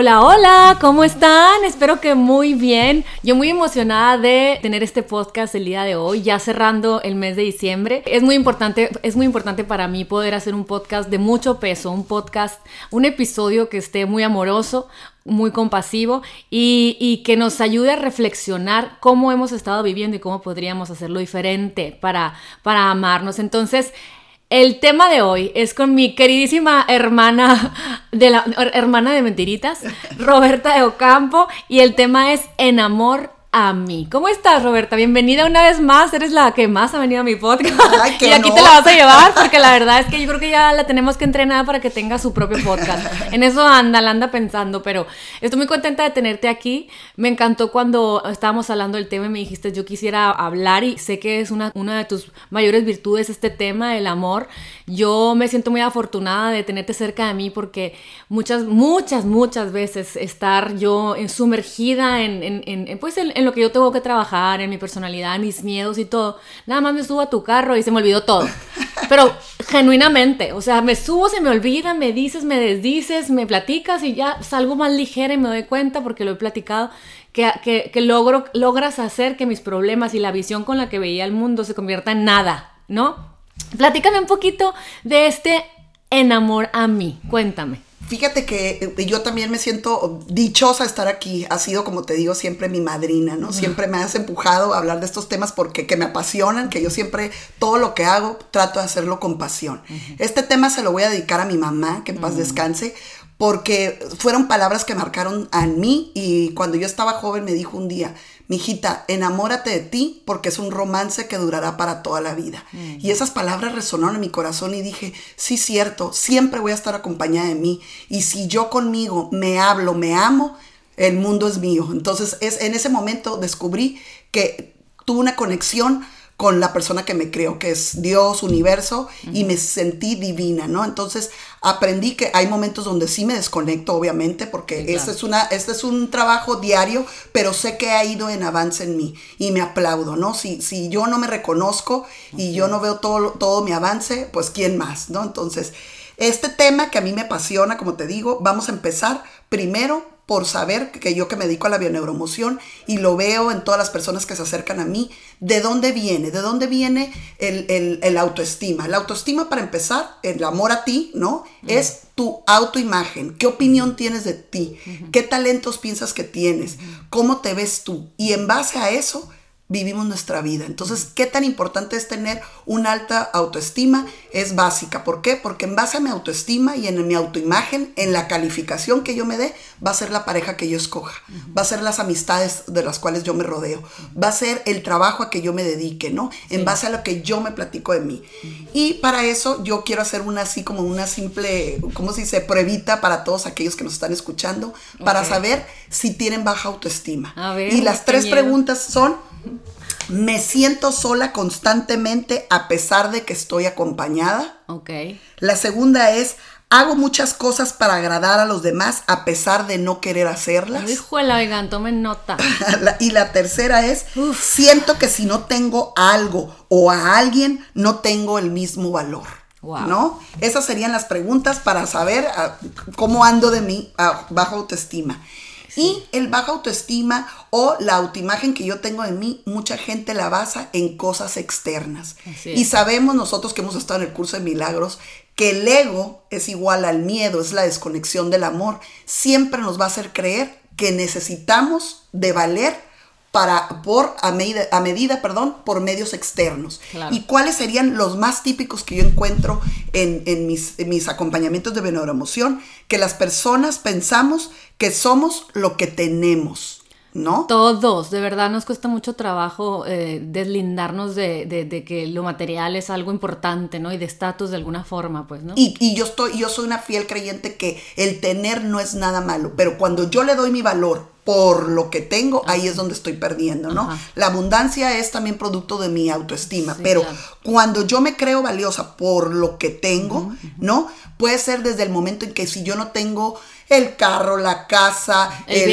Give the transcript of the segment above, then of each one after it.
Hola, hola, ¿cómo están? Espero que muy bien. Yo muy emocionada de tener este podcast el día de hoy, ya cerrando el mes de diciembre. Es muy importante, es muy importante para mí poder hacer un podcast de mucho peso, un podcast, un episodio que esté muy amoroso, muy compasivo y, y, que nos ayude a reflexionar cómo hemos estado viviendo y cómo podríamos hacerlo diferente para, para amarnos. Entonces, el tema de hoy es con mi queridísima hermana de la hermana de mentiritas, Roberta de Ocampo, y el tema es En amor a mí. ¿Cómo estás, Roberta? Bienvenida una vez más. Eres la que más ha venido a mi podcast. y aquí te la vas a llevar, porque la verdad es que yo creo que ya la tenemos que entrenar para que tenga su propio podcast. En eso anda, la anda pensando, pero estoy muy contenta de tenerte aquí. Me encantó cuando estábamos hablando del tema y me dijiste, yo quisiera hablar y sé que es una, una de tus mayores virtudes este tema, el amor. Yo me siento muy afortunada de tenerte cerca de mí porque muchas, muchas, muchas veces estar yo sumergida en, en, en pues en, en lo que yo tengo que trabajar, en mi personalidad, mis miedos y todo. Nada más me subo a tu carro y se me olvidó todo. Pero genuinamente, o sea, me subo, se me olvida, me dices, me desdices, me platicas y ya salgo más ligera y me doy cuenta porque lo he platicado. Que, que, que logro, logras hacer que mis problemas y la visión con la que veía el mundo se convierta en nada, ¿no? Platícame un poquito de este enamor a mí, cuéntame. Fíjate que eh, yo también me siento dichosa de estar aquí. Ha sido, como te digo, siempre mi madrina, ¿no? Siempre me has empujado a hablar de estos temas porque que me apasionan, que yo siempre todo lo que hago trato de hacerlo con pasión. Este tema se lo voy a dedicar a mi mamá, que en paz descanse, porque fueron palabras que marcaron a mí y cuando yo estaba joven me dijo un día, mijita, enamórate de ti porque es un romance que durará para toda la vida. Y esas palabras resonaron en mi corazón y dije, sí, cierto, siempre voy a estar acompañada de mí. Y si yo conmigo me hablo, me amo, el mundo es mío. Entonces, es, en ese momento descubrí que tuve una conexión con la persona que me creo, que es Dios, universo, y me sentí divina, ¿no? Entonces aprendí que hay momentos donde sí me desconecto, obviamente, porque este, es una, este es un trabajo diario, pero sé que ha ido en avance en mí y me aplaudo, ¿no? Si, si yo no me reconozco y yo no veo todo, todo mi avance, pues ¿quién más, ¿no? Entonces, este tema que a mí me apasiona, como te digo, vamos a empezar primero por saber que yo que me dedico a la bioneuromoción y lo veo en todas las personas que se acercan a mí, ¿de dónde viene? ¿De dónde viene el, autoestima? La autoestima, para empezar, el amor a ti, ¿no? Es tu autoimagen. ¿Qué opinión tienes de ti? ¿Qué talentos piensas que tienes? ¿Cómo te ves tú? Y en base a eso, vivimos nuestra vida. Entonces, ¿qué tan importante es tener una alta autoestima? Es básica. ¿Por qué? Porque en base a mi autoestima y en mi autoimagen, en la calificación que yo me dé, va a ser la pareja que yo escoja, va a ser las amistades de las cuales yo me rodeo, va a ser el trabajo a que yo me dedique, ¿no? En base a lo que yo me platico de mí. Y para eso yo quiero hacer una así como una simple, ¿cómo se dice? Pruebita para todos aquellos que nos están escuchando, para saber si tienen baja autoestima. y las tres preguntas son, me siento sola constantemente a pesar de que estoy acompañada. Ok. La segunda es, hago muchas cosas para agradar a los demás a pesar de no querer hacerlas. Híjole, oigan, tomen nota. y la tercera es, siento que si no tengo algo o a alguien, no tengo el mismo valor. ¿No? Esas serían las preguntas para saber ah, cómo ando de mí a baja autoestima. Y el baja autoestima o la autoimagen que yo tengo en mí, mucha gente la basa en cosas externas. Y sabemos nosotros que hemos estado en el curso de milagros que el ego es igual al miedo, es la desconexión del amor. Siempre nos va a hacer creer que necesitamos de valer para, por, a medida, a medida perdón, por medios externos. ¿Y cuáles serían los más típicos que yo encuentro en, en, mis, en mis, acompañamientos de emoción Que las personas pensamos que somos lo que tenemos. ¿no? Todos, de verdad nos cuesta mucho trabajo eh, deslindarnos de, de, que lo material es algo importante, ¿no? Y de estatus de alguna forma, pues, ¿no? Y, y, yo, estoy, yo soy una fiel creyente que el tener no es nada malo, pero cuando yo le doy mi valor por lo que tengo, ahí es donde estoy perdiendo, ¿no? La abundancia es también producto de mi autoestima, pero cuando yo me creo valiosa por lo que tengo, ¿no? Puede ser desde el momento en que si yo no tengo el carro, la casa, el,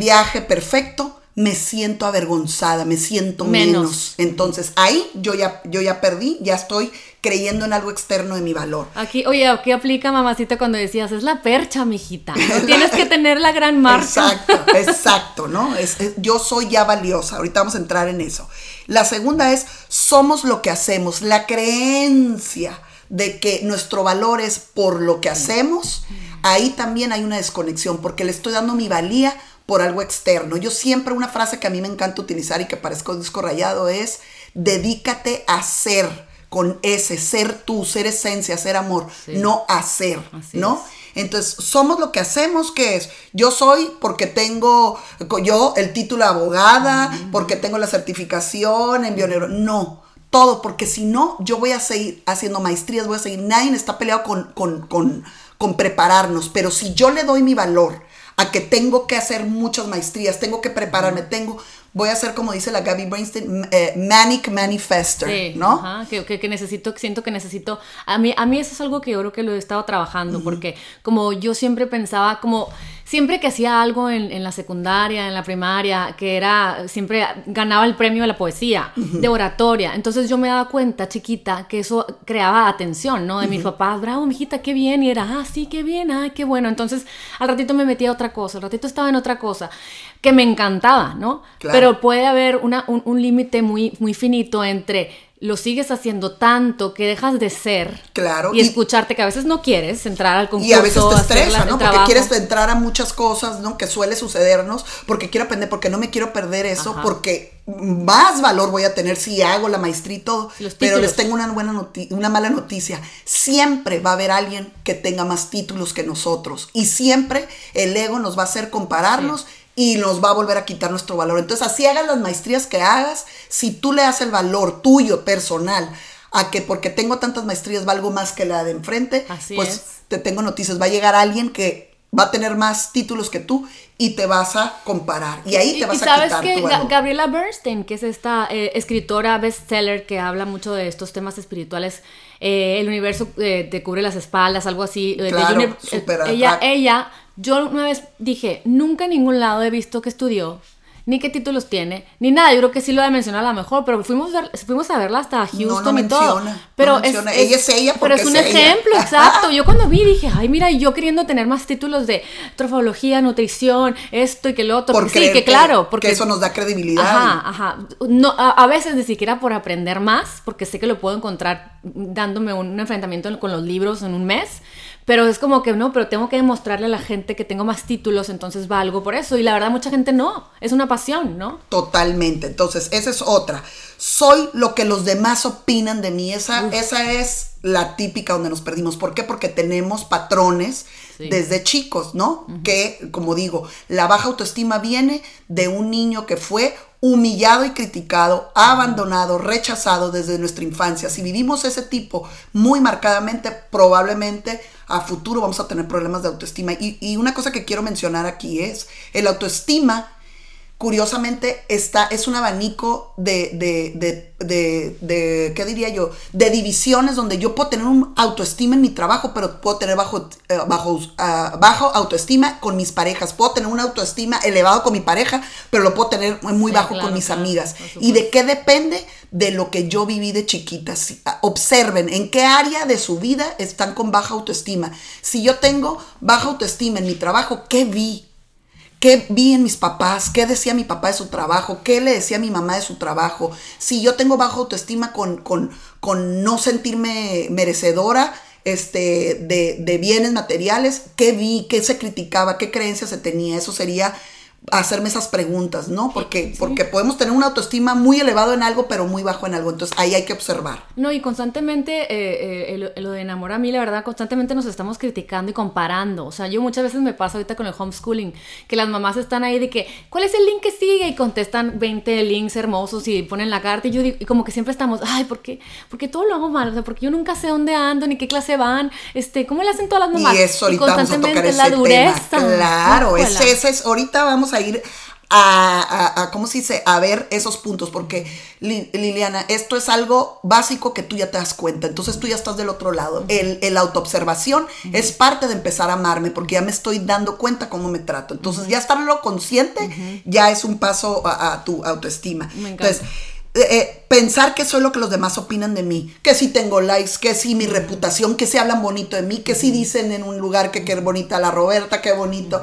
viaje. perfecto, me siento avergonzada, me siento menos. Entonces ahí yo ya, yo ya perdí, ya estoy creyendo en algo externo de mi valor. Aquí, oye, aquí aplica mamacita cuando decías, es la percha, mijita. No tienes que tener la gran marca. Exacto, exacto, ¿no? Es, yo soy ya valiosa. Ahorita vamos a entrar en eso. La segunda es, somos lo que hacemos. La creencia de que nuestro valor es por lo que hacemos, ahí también hay una desconexión, porque le estoy dando mi valía por algo externo. Yo siempre una frase que a mí me encanta utilizar y que parezco disco rayado es, dedícate a ser con ese, ser tú, ser esencia, ser amor, no hacer, ¿no? Entonces, somos lo que hacemos, que es, yo soy porque tengo yo el título de abogada, porque tengo la certificación en bionero, no, todo, porque si no, yo voy a seguir haciendo maestrías, voy a seguir, nadie está peleado con, con, con, con prepararnos, pero si yo le doy mi valor a que tengo que hacer muchas maestrías, tengo que prepararme, tengo, voy a hacer como dice la Gaby Brainstein, eh, manic manifester, ¿no? Ajá, que, que, necesito, siento que necesito, a mí, a mí eso es algo que yo creo que lo he estado trabajando, porque como yo siempre pensaba, como siempre que hacía algo en, la secundaria, en la primaria, que era, siempre ganaba el premio de la poesía, de oratoria. Entonces yo me daba cuenta, chiquita, que eso creaba atención, ¿no? De mis papás, bravo, mijita, qué bien. Y era, ah, sí, qué bien, ay, qué bueno. Entonces al ratito me metía a otra cosa, al ratito estaba en otra cosa, que me encantaba, ¿no? Pero puede haber una, un, un límite muy, muy finito entre lo sigues haciendo tanto que dejas de ser claro, y, escucharte que a veces no quieres entrar al concurso. Y a veces te estresa, ¿no? Porque quieres entrar a muchas cosas, ¿no? Que suele sucedernos, porque quiero aprender, porque no me quiero perder eso, porque más valor voy a tener si hago la maestría y todo. Pero les tengo una, buena una mala noticia. Siempre va a haber alguien que tenga más títulos que nosotros. Y siempre el ego nos va a hacer compararnos y nos va a volver a quitar nuestro valor. Entonces, así hagas las maestrías que hagas, si tú le das el valor tuyo, personal, a que porque tengo tantas maestrías valgo más que la de enfrente, pues te tengo noticias, va a llegar alguien que va a tener más títulos que tú y te vas a comparar. Y ahí te vas a quitar que tu Gabriela Bernstein, que es esta eh, escritora bestseller que habla mucho de estos temas espirituales, eh, el universo eh, te cubre las espaldas, algo así. Claro, ella, ella yo una vez dije, nunca en ningún lado he visto que estudió, ni qué títulos tiene, ni nada. Yo creo que sí lo voy a mencionar a lo mejor, pero fuimos, fuimos a verla hasta Houston y todo. Pero es, ella es ella Pero es un ejemplo, exacto. Yo cuando vi dije, ay, mira, yo queriendo tener más títulos de trofología, nutrición, esto y que lo otro. sí, que claro. Porque eso nos da credibilidad. Ajá, ajá. No, a, veces ni siquiera por aprender más, porque sé que lo puedo encontrar dándome un enfrentamiento con los libros en un mes pero es como que no, pero tengo que demostrarle a la gente que tengo más títulos, entonces valgo por eso. Y la verdad, mucha gente no. Es una pasión, ¿no? Totalmente. Entonces, esa es otra. Soy lo que los demás opinan de mí. Esa, esa es la típica donde nos perdimos. ¿Por qué? Porque tenemos patrones desde chicos, ¿no? Que, como digo, la baja autoestima viene de un niño que fue humillado y criticado, abandonado, rechazado desde nuestra infancia. Si vivimos ese tipo muy marcadamente, probablemente a futuro vamos a tener problemas de autoestima. Y, y una cosa que quiero mencionar aquí es, el autoestima curiosamente está, es un abanico de, de, de, de, ¿qué diría yo? De divisiones donde yo puedo tener un autoestima en mi trabajo, pero puedo tener bajo, eh, bajo, ah, bajo autoestima con mis parejas. Puedo tener una autoestima elevado con mi pareja, pero lo puedo tener muy bajo con mis amigas. ¿Y de qué depende? De lo que yo viví de chiquita. Ah, observen en qué área de su vida están con baja autoestima. Si yo tengo baja autoestima en mi trabajo, ¿qué vi? ¿Qué vi en mis papás? ¿Qué decía mi papá de su trabajo? ¿Qué le decía mi mamá de su trabajo? Si yo tengo baja autoestima con, con, con no sentirme merecedora este, de, de, bienes materiales, ¿qué vi? ¿Qué se criticaba? ¿Qué creencias se tenía? Eso sería hacerme esas preguntas, ¿no? Porque, porque podemos tener una autoestima muy elevado en algo, pero muy bajo en algo. Entonces ahí hay que observar. No, y constantemente, eh, eh, lo de enamor a mí, la verdad, constantemente nos estamos criticando y comparando. O sea, yo muchas veces me pasa ahorita con el homeschooling, que las mamás están ahí de que, ¿cuál es el link que sigue? Y contestan 20 links hermosos y ponen la carta. Y yo digo, y como que siempre estamos, ay, ¿por qué? Porque todo lo hago mal. O sea, porque yo nunca sé dónde ando, ni qué clase van. Este, ¿Cómo le hacen todas las mamás? Y eso ahorita vamos a tocar ese la dureza. Claro, ese, ese es, ahorita vamos a ir a, ¿cómo se dice? A ver esos puntos, porque Liliana, esto es algo básico que tú ya te das cuenta, entonces tú ya estás del otro lado. El, el autoobservación es parte de empezar a amarme, porque ya me estoy dando cuenta cómo me trato. Entonces ya estarlo consciente ya es un paso a, tu autoestima. Entonces, eh, pensar que soy lo que los demás opinan de mí, que si tengo likes, que si mi reputación, que si hablan bonito de mí, que si dicen en un lugar que qué bonita la Roberta, qué bonito.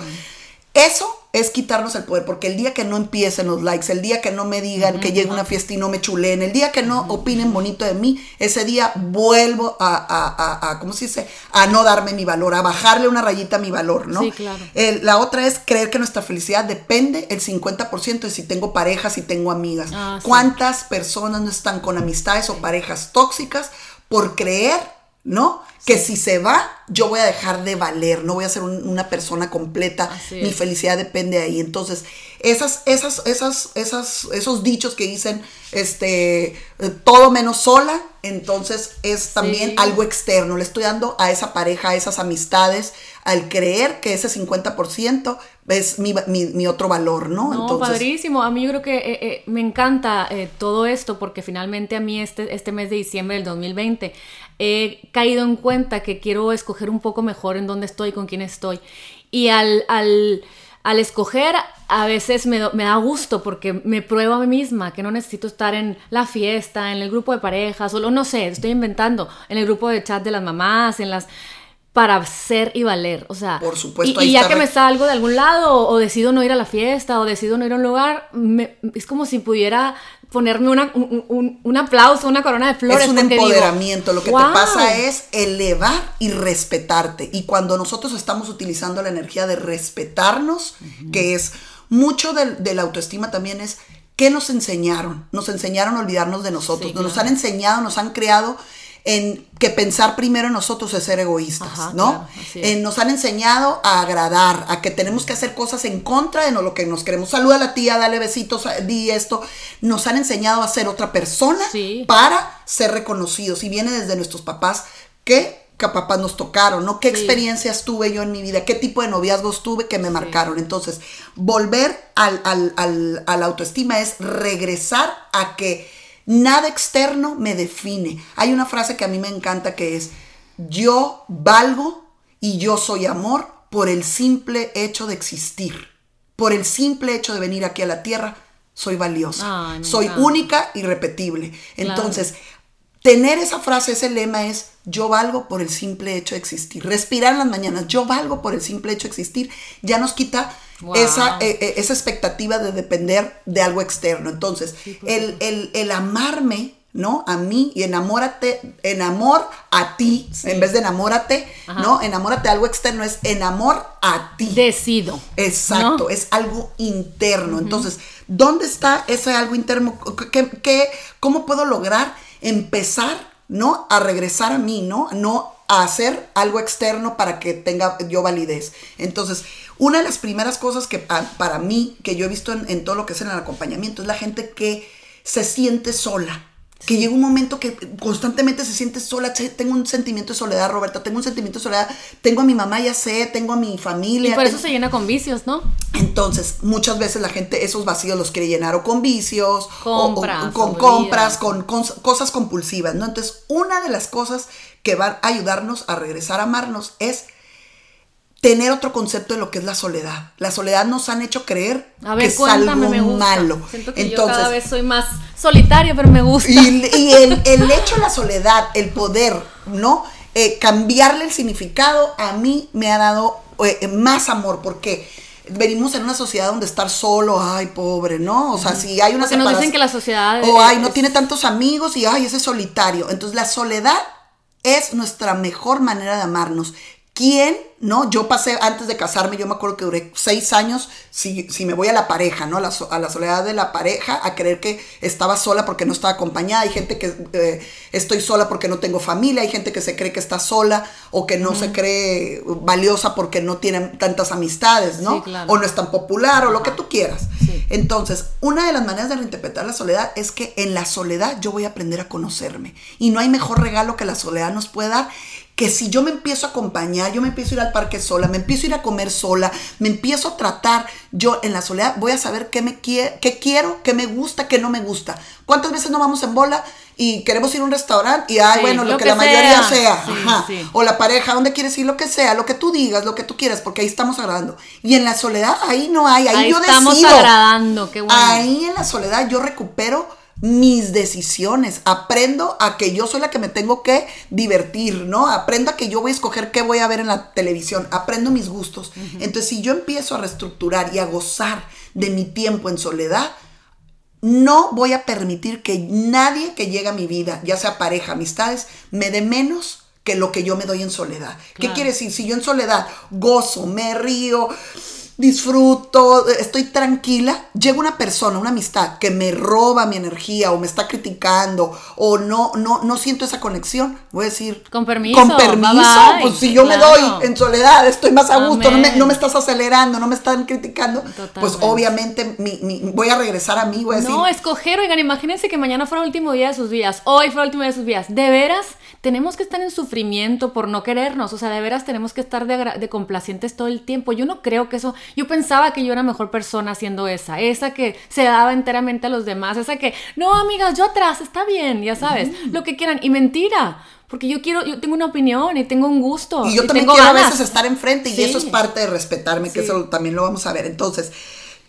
Eso es quitarnos el poder, porque el día que no empiecen los likes, el día que no me digan que llegue una fiesta y no me chuleen, el día que no opinen bonito de mí, ese día vuelvo a, a, a, ¿cómo se dice? A no darme mi valor, a bajarle una rayita a mi valor, ¿no? Sí, claro. la otra es creer que nuestra felicidad depende el 50% de si tengo parejas, si tengo amigas. Ah, sí. ¿Cuántas personas no están con amistades o parejas tóxicas por creer, ¿no? Que si se va, yo voy a dejar de valer, no voy a ser un- una persona completa, mi felicidad depende de ahí. Entonces, esas, esas, esas, esas, esos dichos que dicen, este, eh, todo menos sola, entonces es también Sí. algo externo. Le estoy dando a esa pareja, a esas amistades, al creer que ese 50% es mi, mi, mi otro valor, ¿no? No, entonces, padrísimo. A mí yo creo que eh, eh, me encanta eh, todo esto porque finalmente a mí este, este mes de diciembre del 2020 he caído en cuenta que quiero escoger un poco mejor en dónde estoy, con quién estoy. Y al, al, al escoger a veces me, me da gusto porque me pruebo a mí misma que no necesito estar en la fiesta, en el grupo de parejas, o lo- no sé, estoy inventando, en el grupo de chat de las mamás, en las para ser y valer, o sea, Por supuesto, y, ya que me salgo de algún lado o, o decido no ir a la fiesta o decido no ir a un lugar, me- es como si pudiera ponerme una, un, un- un aplauso, una corona de flores. es un digo, empoderamiento. Lo que "Wow". te pasa es elevar y respetarte. Y cuando nosotros estamos utilizando la energía de respetarnos, que es mucho del- de, la autoestima también es ¿qué nos enseñaron? Nos enseñaron a olvidarnos de nosotros. Sí, Nos claro. han enseñado, nos han creado en que pensar primero en nosotros es ser egoístas, Ajá, ¿no? claro. Eh, nos han enseñado a agradar, a que tenemos que hacer cosas en contra de lo que nos queremos. Saluda a la tía, dale besitos, di esto. Nos han enseñado a ser otra persona Sí. para ser reconocidos. Y viene desde nuestros papás que, que papás nos tocaron, ¿no? ¿Qué Sí. experiencias tuve yo en mi vida? ¿Qué tipo de noviazgos tuve que me marcaron? Entonces, volver al, al- al- a la autoestima es regresar a que nada externo me define. Hay una frase que a mí me encanta que es, yo valgo y yo soy amor por el simple hecho de existir. Por el simple hecho de venir aquí a la tierra, soy valiosa. Ay, me soy encanta. única y repetible. Claro. Entonces, tener esa frase, ese lema es, yo valgo por el simple hecho de existir. Respirar en las mañanas, yo valgo por el simple hecho de existir, ya nos quita Wow. esa, eh, eh, esa expectativa de depender de algo externo. Entonces, Sí, por el, el- el amarme, ¿no? A mí y enamórate, enamor a ti, en vez de enamórate, Ajá. ¿no? Enamórate de algo externo, es enamor a ti. Decido. Exacto, ¿no? es algo interno. Entonces, ¿dónde está ese algo interno? ¿Qué, qué- cómo puedo lograr empezar, ¿no? A regresar a mí, ¿no? No a hacer algo externo para que tenga yo validez. Entonces, una de las primeras cosas que pa- para mí, que yo he visto en, en todo lo que es en el acompañamiento, es la gente que se siente sola. Que llega un momento que constantemente se siente sola. Tengo un sentimiento de soledad, Roberta. Tengo un sentimiento de soledad. Tengo a mi mamá, ya sé. Tengo a mi Y familia. por eso tengo- se llena con vicios, ¿no? entonces, muchas veces la gente esos vacíos los quiere llenar o con vicios, o- o- Compras, con compras, con, cons- cosas compulsivas, ¿no? Entonces, una de las cosas que van a ayudarnos a regresar a amarnos es tener otro concepto de lo que es la soledad. La soledad nos han hecho creer A ver, que es algo me gusta. malo. Siento que Entonces, yo cada vez soy más solitaria, pero me gusta. y, y el, el hecho de la soledad, el poder, ¿no? Eh, cambiarle el significado, a mí me ha dado eh, más amor, porque venimos en una sociedad donde estar solo, ay, pobre, ¿no? O sea, si hay una Porque nos dicen que la sociedad O, ay, no es- tiene tantos amigos y, ay, ese es solitario. Entonces, la soledad es nuestra mejor manera de amarnos. ¿Quién, no? Yo pasé, antes de casarme, yo me acuerdo que duré seis años, si, si me voy a la pareja, ¿no? A la, so- a la soledad de la pareja, a creer que estaba sola porque no estaba acompañada. Hay gente que eh, estoy sola porque no tengo familia, hay gente que se cree que está sola o que no se cree valiosa porque no tiene tantas amistades, ¿no? Sí, claro. O no es tan popular o lo que tú quieras. Sí. Entonces, una de las maneras de reinterpretar la soledad es que en la soledad yo voy a aprender a conocerme. Y no hay mejor regalo que la soledad nos puede dar que si yo me empiezo a acompañar, yo me empiezo a ir al parque sola, me empiezo a ir a comer sola, me empiezo a tratar, yo en la soledad voy a saber qué, me quie- qué quiero, qué me gusta, qué no me gusta. ¿Cuántas veces no vamos en bola y queremos ir a un restaurante y, ay, Sí, bueno, lo, lo que, que la mayoría sea. sea? Sí, Ajá. sí. O la pareja, ¿dónde quieres ir? Lo que sea, lo que tú digas, lo que tú quieras, porque ahí estamos agradando. Y en la soledad, ahí no hay, ahí, Ahí yo estamos decido. agradando, qué bueno. Ahí en la soledad yo recupero mis decisiones, aprendo a que yo soy la que me tengo que divertir, ¿no? Aprendo a que yo voy a escoger qué voy a ver en la televisión, aprendo mis gustos. Entonces, si yo empiezo a reestructurar y a gozar de mi tiempo en soledad, no voy a permitir que nadie que llegue a mi vida, ya sea pareja, amistades, me dé menos que lo que yo me doy en soledad. ¿Qué quiere decir? Si yo en soledad gozo, me río, disfruto, estoy tranquila, llega una persona, una amistad que me roba mi energía o me está criticando o no, no, no siento esa conexión, voy a decir, con permiso, con permiso, pues si yo me doy en soledad, estoy más a gusto, no me, no me, estás acelerando, no me están criticando, pues obviamente mi, voy a regresar a mí, voy a decir. No, escoger, oigan, imagínense que mañana fuera el último día de sus vidas, hoy fue el último día de sus vidas, de veras tenemos que estar en sufrimiento por no querernos, o sea, de veras tenemos que estar de, de complacientes todo el tiempo, yo no creo que eso yo pensaba que yo era mejor persona siendo esa, esa que se daba enteramente a los demás, esa que, no, amigas, yo atrás, está bien, ya sabes, lo que quieran. Y mentira, porque yo quiero, yo tengo una opinión y tengo un gusto. Y yo también quiero a veces estar enfrente y eso es parte de respetarme, que eso también lo vamos a ver. Entonces,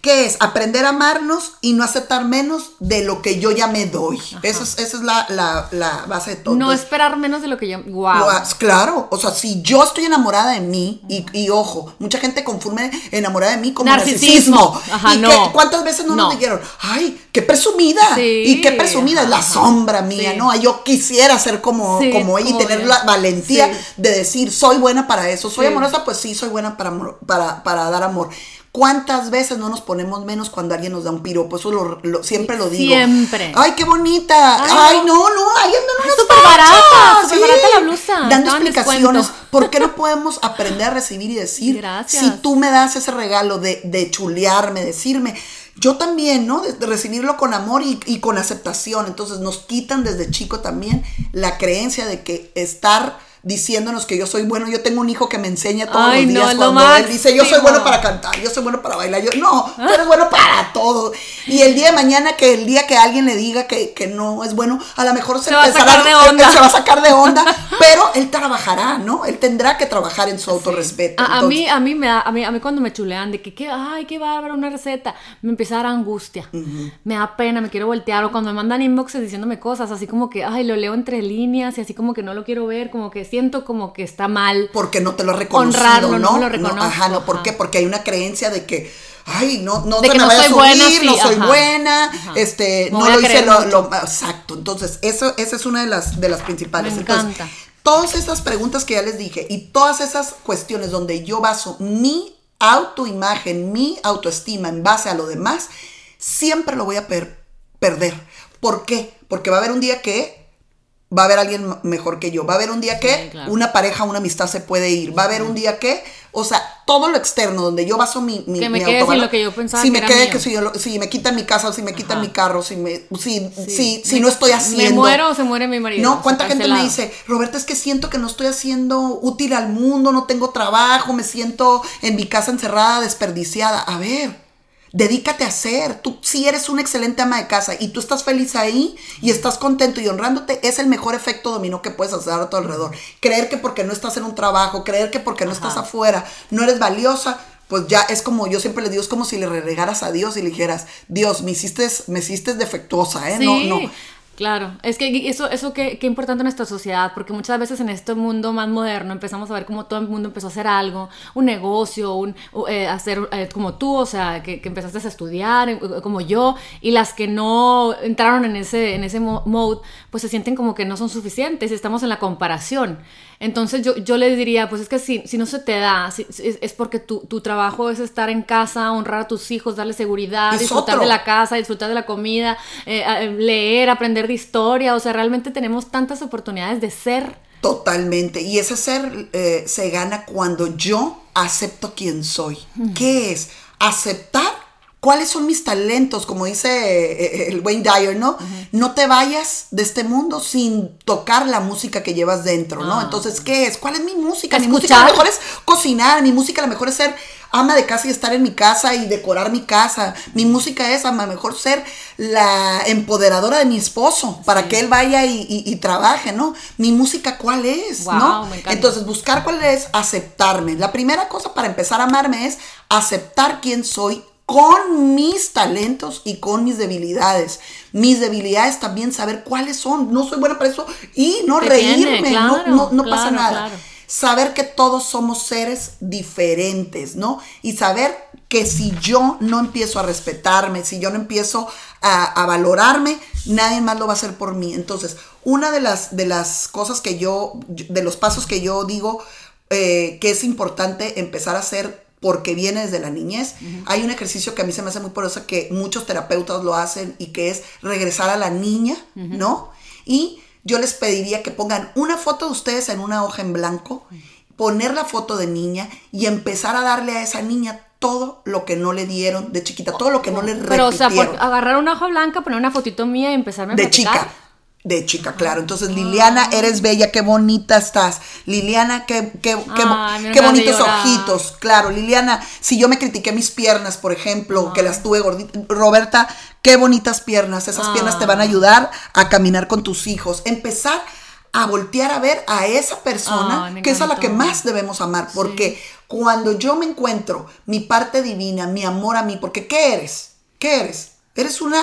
¿Qué es? Aprender a amarnos y no aceptar menos de lo que yo ya me doy. Esa es, esa es la, base de todo. No esperar menos de lo que yo... Wow. Claro, o sea, si yo estoy enamorada de mí, y, ojo, mucha gente confunde enamorada de mí como narcisismo. Ajá, no. ¿Cuántas veces no, nos dijeron, ay, qué presumida? y qué presumida es la sombra mía, ¿no? Yo quisiera ser como, como ella y tener la valentía de decir, soy buena para eso. Soy amorosa, pues sí, soy buena para, para, para dar amor. ¿Cuántas veces no nos ponemos menos cuando alguien nos da un piropo? Eso lo, siempre lo digo. Siempre. Ay, qué bonita. Ay, no, no, ahí andan unas súper barata, súper barata la blusa. Dando explicaciones. ¿Por qué no podemos aprender a recibir y decir, Gracias. si tú me das ese regalo de, de chulearme, decirme, yo también, ¿no? De, recibirlo con amor y, y, con aceptación. Entonces nos quitan desde chico también la creencia de que estar diciéndonos que yo soy bueno. Yo tengo un hijo que me enseña todos los días cuando él dice, yo soy bueno para cantar, yo soy bueno para bailar. Yo, no, tú eres bueno para todo. Y el día de mañana, que el día que alguien le diga que, que no es bueno, a lo mejor se, va a sacar de onda. se va a sacar de onda, pero él trabajará, ¿no? Él tendrá que trabajar en su autorrespeto. A, mí, a mí me da, a mí, a mí cuando me chulean de que, que ay, qué bárbaro, una receta, me empieza a dar angustia. Me da pena, me quiero voltear. O cuando me mandan inboxes diciéndome cosas, así como que, ay, lo leo entre líneas y así como que no lo quiero ver, como que siento como que está mal. Porque no te lo ha reconocido, ¿no? No, lo ajá, no, ¿por qué? Porque hay una creencia de que ay, no, no te me vaya a subir, no soy buena, este, no lo hice lo, exacto. Entonces, eso, esa es una de las, de las principales. Me encanta. todas esas preguntas que ya les dije y todas esas cuestiones donde yo baso mi autoimagen, mi autoestima en base a lo demás, siempre lo voy a perder. ¿Por qué? Porque va a haber un día que va a haber alguien mejor que yo. Va a haber un día que una pareja, una amistad se puede ir. Va a haber un día que, o sea, todo lo externo, donde yo baso mi, mi, que me quede sin lo que yo pensaba. Si me quede que si, si, me quitan mi casa, si me quitan mi carro, si me, si, si, si no estoy haciendo. Me muero o se muere mi marido. No, cuánta gente me dice, Roberta, es que siento que no estoy haciendo útil al mundo, no tengo trabajo, me siento en mi casa encerrada, desperdiciada. A ver Dedícate a hacer. Tú si eres un excelente ama de casa y tú estás feliz ahí y estás contento y honrándote, es el mejor efecto dominó que puedes hacer a tu alrededor. Creer que porque no estás en un trabajo, creer que porque no estás afuera, no eres valiosa, pues ya es como yo siempre le digo, es como si le regaras a Dios y le dijeras, Dios, me hiciste, me hiciste defectuosa, ¿eh? No, no. Claro, es que eso, eso qué, qué importante en nuestra sociedad, porque muchas veces en este mundo más moderno empezamos a ver cómo todo el mundo empezó a hacer algo, un negocio, un, eh, hacer eh, como tú, o sea, que, que, empezaste a estudiar, eh, como yo, y las que no entraron en ese, en ese mode, pues se sienten como que no son suficientes y estamos en la comparación. Entonces yo, yo les diría, pues es que si, si no se te da, es, porque tu, tu, trabajo es estar en casa, honrar a tus hijos, darle seguridad, disfrutar de la casa, disfrutar de la comida, leer, aprender de historia, o sea, realmente tenemos tantas oportunidades de ser. Totalmente, y ese ser eh, se gana cuando yo acepto quién soy. ¿Qué es? Aceptar cuáles son mis talentos, como dice eh, el Wayne Dyer, ¿no? No te vayas de este mundo sin tocar la música que llevas dentro, ¿no? Ah. Entonces, ¿qué es? ¿Cuál es mi música? Mi música a lo mejor es cocinar, mi música a lo mejor es ser ama de casa y estar en mi casa y decorar mi casa. Mi música es a lo mejor ser la empoderadora de mi esposo para que él vaya y, trabaje, ¿no? Mi música, ¿cuál es? ¿no? Entonces, buscar cuál es, aceptarme. La primera cosa para empezar a amarme es aceptar quién soy con mis talentos y con mis debilidades. Mis debilidades también saber cuáles son. No soy buena para eso y no reírme, no, no, pasa nada. Saber que todos somos seres diferentes, ¿no? Y saber que si yo no empiezo a respetarme, si yo no empiezo a, valorarme, nadie más lo va a hacer por mí. Entonces, una de las, de las cosas que yo, de los pasos que yo digo eh, que es importante empezar a hacer porque viene desde la niñez. Hay un ejercicio que a mí se me hace muy poderoso que muchos terapeutas lo hacen y que es regresar a la niña, ¿no? Y yo les pediría que pongan una foto de ustedes en una hoja en blanco, poner la foto de niña y empezar a darle a esa niña todo lo que no le dieron de chiquita, todo lo que no le repitieron. Pero, o sea, agarrar una hoja blanca, poner una fotito mía y empezarme a De chica. De chica, claro. Entonces, Liliana, eres bella, qué bonita estás. Liliana, qué, qué, qué, bonitos ojitos. Claro, Liliana, si yo me critiqué mis piernas, por ejemplo, que las tuve gorditas. Roberta, qué bonitas piernas. Esas piernas te van a ah. ayudar a caminar con tus hijos. Empezar a voltear a ver a esa persona que es a la que más debemos amar. Porque cuando yo me encuentro mi parte divina, mi amor a mí, porque ¿qué eres? ¿Qué eres? Eres una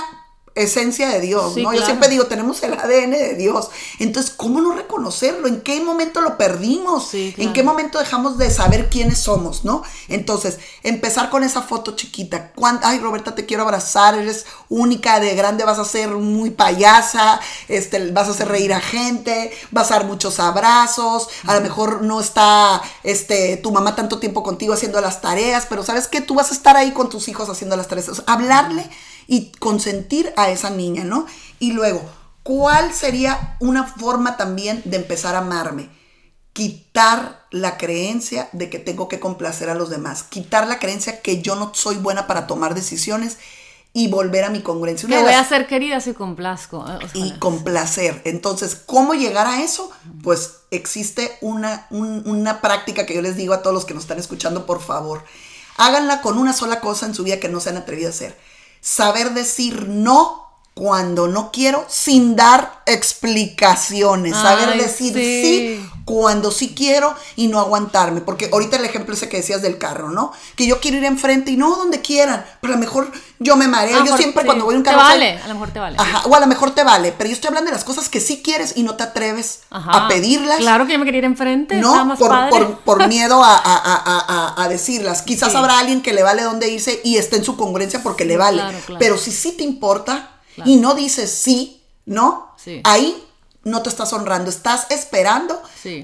esencia de Dios, ¿no? Yo siempre digo, tenemos el ADN de Dios. Entonces, ¿cómo no reconocerlo? ¿En qué momento lo perdimos? ¿En qué momento dejamos de saber quiénes somos, no? Entonces, empezar con esa foto chiquita. Ay, Roberta, te quiero abrazar, eres única, de grande vas a ser muy payasa, este, vas a hacer reír a gente, vas a dar muchos abrazos, a lo mejor no está este, tu mamá tanto tiempo contigo haciendo las tareas, pero ¿sabes qué? Tú vas a estar ahí con tus hijos haciendo las tareas. hablarle y consentir a esa niña, ¿no? Y luego, ¿cuál sería una forma también de empezar a amarme? Quitar la creencia de que tengo que complacer a los demás, quitar la creencia que yo no soy buena para tomar decisiones y volver a mi congruencia. que voy a ser querida si complazco. y complacer. Entonces, ¿cómo llegar a eso? Pues existe una, una práctica que yo les digo a todos los que nos están escuchando, por favor. Háganla con una sola cosa en su vida que no se han atrevido a hacer saber decir no cuando no quiero sin dar explicaciones, saber decir sí. Cuando sí quiero y no aguantarme, porque ahorita el ejemplo ese que decías del carro, ¿no? Que yo quiero ir enfrente y no donde quieran, pero a lo mejor yo me mareo, yo siempre cuando voy en un carro... Te vale, a lo mejor te vale. Ajá, o a lo mejor te vale, pero yo estoy hablando de las cosas que sí quieres y no te atreves a pedirlas. Claro que yo me quería ir enfrente, no, por, por, miedo a, decirlas. Quizás habrá alguien que le vale dónde irse y esté en su congruencia porque le vale, pero si sí te importa y no dices sí, ¿no? Ahí no te estás honrando, estás esperando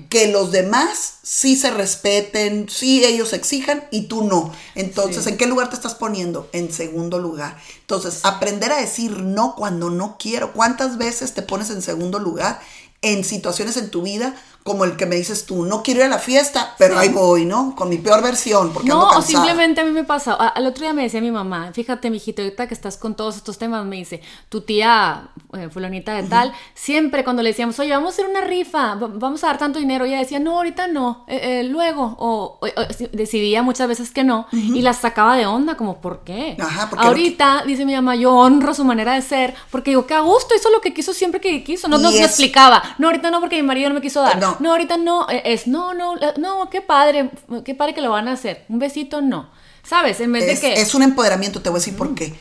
que los demás sí se respeten, sí ellos exijan y tú no. Entonces, ¿en qué lugar te estás poniendo? En segundo lugar. Entonces, aprender a decir no cuando no quiero. ¿Cuántas veces te pones en segundo lugar en situaciones en tu vida como el que me dices tú, no quiero ir a la fiesta, pero ahí voy, ¿no? Con mi peor versión, porque no, o simplemente a mí me pasa, al otro día me decía mi mamá, fíjate, mijito, ahorita que estás con todos estos temas, me dice, tu tía eh, fulanita de tal, siempre cuando le decíamos, oye, vamos a hacer una rifa, vamos a dar tanto dinero, ella decía, no, ahorita no, eh, eh, luego, o, decidía muchas veces que no, y las sacaba de onda, como, ¿por qué? Ajá, porque ahorita, dice mi mamá, yo honro su manera de ser, porque digo, que a gusto, hizo lo que quiso siempre que quiso, no nos lo explicaba, no, ahorita no, porque mi marido no me quiso dar, no no, ahorita no, e, es no, no, no, qué padre, qué padre que lo van a hacer. Un besito, no. ¿Sabes? En vez de que. Es un empoderamiento, te voy a decir por qué.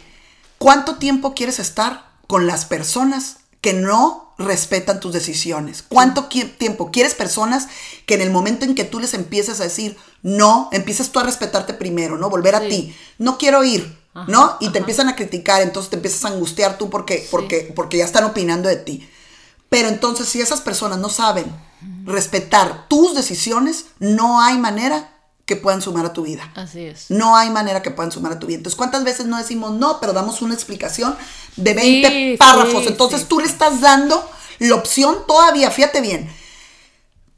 ¿Cuánto tiempo quieres estar con las personas que no respetan tus decisiones? ¿Cuánto tiempo quieres personas que en el momento en que tú les empieces a decir no, empieces tú a respetarte primero, ¿no? Volver a ti. No quiero ir, ¿no? Y te empiezan a criticar, entonces te empiezas a angustiar tú porque, porque, porque ya están opinando de ti. Pero entonces si esas personas no saben respetar tus decisiones, no hay manera que puedan sumar a tu vida. Así es. No hay manera que puedan sumar a tu vida. Entonces, ¿cuántas veces no decimos no, pero damos una explicación de 20 párrafos? Entonces, tú le estás dando la opción todavía, fíjate bien.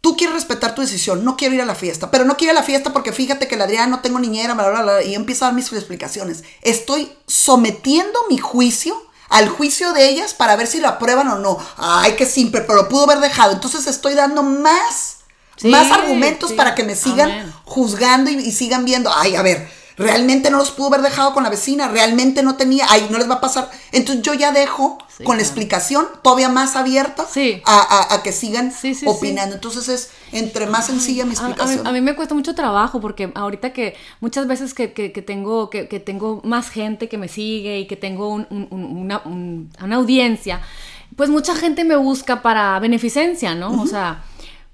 Tú quieres respetar tu decisión, no quiero ir a la fiesta, pero no quiero ir a la fiesta porque fíjate que la Adriana no tengo niñera, bla, bla, bla, y empiezo a dar mis explicaciones. Estoy sometiendo mi juicio al juicio de ellas para ver si lo aprueban o no. Ay, qué simple, pero lo pudo haber dejado. Entonces estoy dando más, más argumentos para que me sigan juzgando y, sigan viendo. Ay, a ver, realmente no los pudo haber dejado con la vecina, realmente no tenía, ay, no les va a pasar. Entonces yo ya dejo Sí, con la explicación todavía más abierta a, a- a que sigan opinando. Entonces es entre más sencilla mi A- A, mí, explicación. a mí me cuesta mucho trabajo porque ahorita que muchas veces que, que- que tengo, que, que tengo más gente que me sigue y que tengo un- un- un- una, un- una audiencia, pues mucha gente me busca para beneficencia, ¿no? O sea,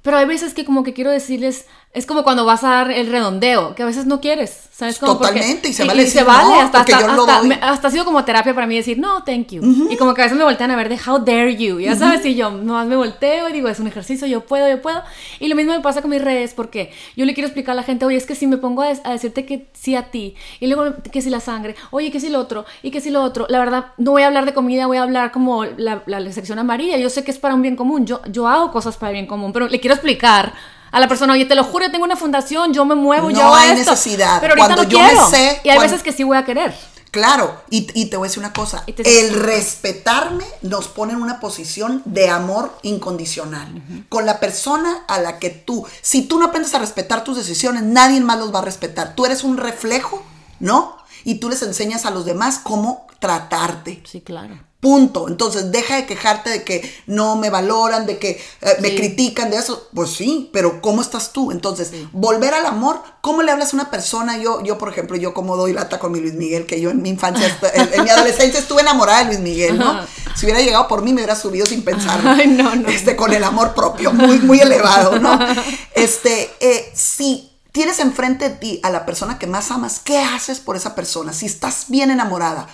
pero hay veces que como que quiero decirles, es como cuando vas a dar el redondeo, que a veces no quieres, ¿sabes? Como porque- Totalmente, y se vale decir vale, no, hasta, porque hasta, hasta- me- hasta ha sido como terapia para mí decir, no, thank you. Y como que a veces me voltean a ver de, how dare you, ya sabes, y yo nomás me volteo y digo, es un ejercicio, yo puedo, yo puedo. Y lo mismo me pasa con mis redes, porque yo le quiero explicar a la gente, oye, es que si me pongo a, a decirte que sí a ti, y luego que si la sangre, oye, que si lo otro, y que si lo otro, la verdad, no voy a hablar de comida, voy a hablar como la, la, la sección amarilla, yo sé que es para un bien común, yo, yo hago cosas para el bien común, pero le quiero explicar. A la persona, oye, te lo juro, yo tengo una fundación, yo me muevo, yo No hago hay esto. necesidad. Pero ahorita Cuando no yo me quiero. sé, y hay cuando- veces que sí voy a querer. Claro, y, y te voy a decir una cosa, el respetarme nos pone en una posición de amor incondicional. Con la persona a la que tú, si tú no aprendes a respetar tus decisiones, nadie más los va a respetar. Tú eres un reflejo, ¿no? Y tú les enseñas a los demás cómo tratarte. Sí, claro. Punto. Entonces, deja de quejarte de que no me valoran, de que eh, me Sí. critican, de eso. Pues sí, pero ¿cómo estás tú? Entonces, volver al amor, ¿cómo le hablas a una persona? Yo, yo por ejemplo, yo como doy lata con mi Luis Miguel, que yo en mi infancia, en, en mi adolescencia estuve enamorada de Luis Miguel, ¿no? Ajá. Si hubiera llegado por mí, me hubiera subido sin pensarlo. Ay, no, no. Este, con el amor propio, muy, muy elevado, ¿no? Este, eh, si tienes enfrente de ti a la persona que más amas, ¿qué haces por esa persona? Si estás bien enamorada,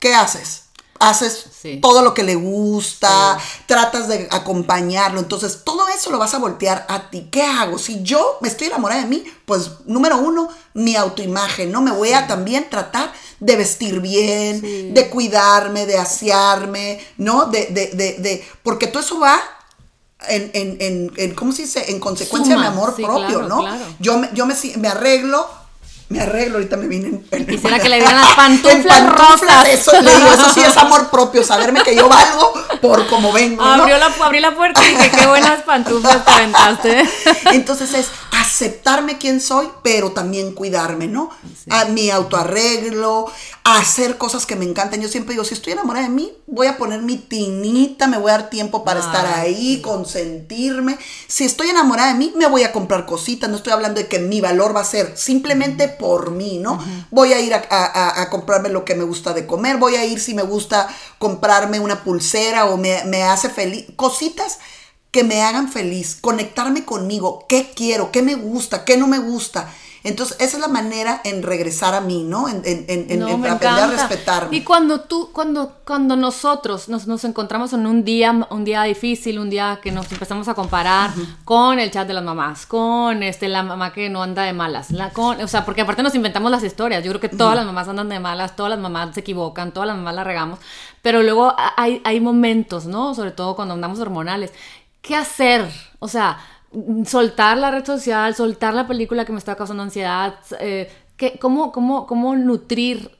¿qué haces? Haces Sí. todo lo que le gusta, tratas de acompañarlo, entonces todo eso lo vas a voltear a ti. ¿Qué hago? Si yo me estoy enamorada de mí, pues número uno, mi autoimagen, ¿no? Me voy a también tratar de vestir bien, de cuidarme, de asearme, ¿no? De, de, de, de, porque todo eso va en, en, en, en, ¿cómo se dice? En consecuencia Suma, de mi amor propio, claro, ¿no? claro. Yo, me, yo me, me arreglo, me arreglo, ahorita me vine en, en- Quisiera que le dieran las pantuflas pantuflas, rosas. Eso, le digo, eso sí es amor propio, saberme que yo valgo por como vengo, ¿no? Abrió la, abrí la puerta y dije, qué buenas pantuflas te aventaste. Entonces es aceptarme quién soy, pero también cuidarme, ¿no? A mi autoarreglo, a hacer cosas que me encantan. Yo siempre digo, si estoy enamorada de mí, voy a poner mi tinita, me voy a dar tiempo para estar ahí, consentirme. Si estoy enamorada de mí, me voy a comprar cositas. No estoy hablando de que mi valor va a ser simplemente por mí, ¿no? Voy a ir a, a- a- a comprarme lo que me gusta de comer, voy a ir si me gusta comprarme una pulsera o me, me hace feliz. Cositas que me hagan feliz, conectarme conmigo, qué quiero, qué me gusta, qué no me gusta. Entonces, esa es la manera en regresar a mí, ¿no? En, en, en, No, en aprender encanta. a respetarme. Y cuando tú, cuando, cuando nosotros nos, nos encontramos en un día, un día difícil, un día que nos empezamos a comparar con el chat de las mamás, con este, la mamá que no anda de malas, la con, o sea, porque aparte nos inventamos las historias. Yo creo que todas las mamás andan de malas, todas las mamás se equivocan, todas las mamás la regamos, pero luego hay, hay momentos, ¿no? Sobre todo cuando andamos hormonales. ¿Qué hacer? O sea, soltar la red social, soltar la película que me está causando ansiedad, eh, ¿qué- cómo, cómo, ¿cómo nutrir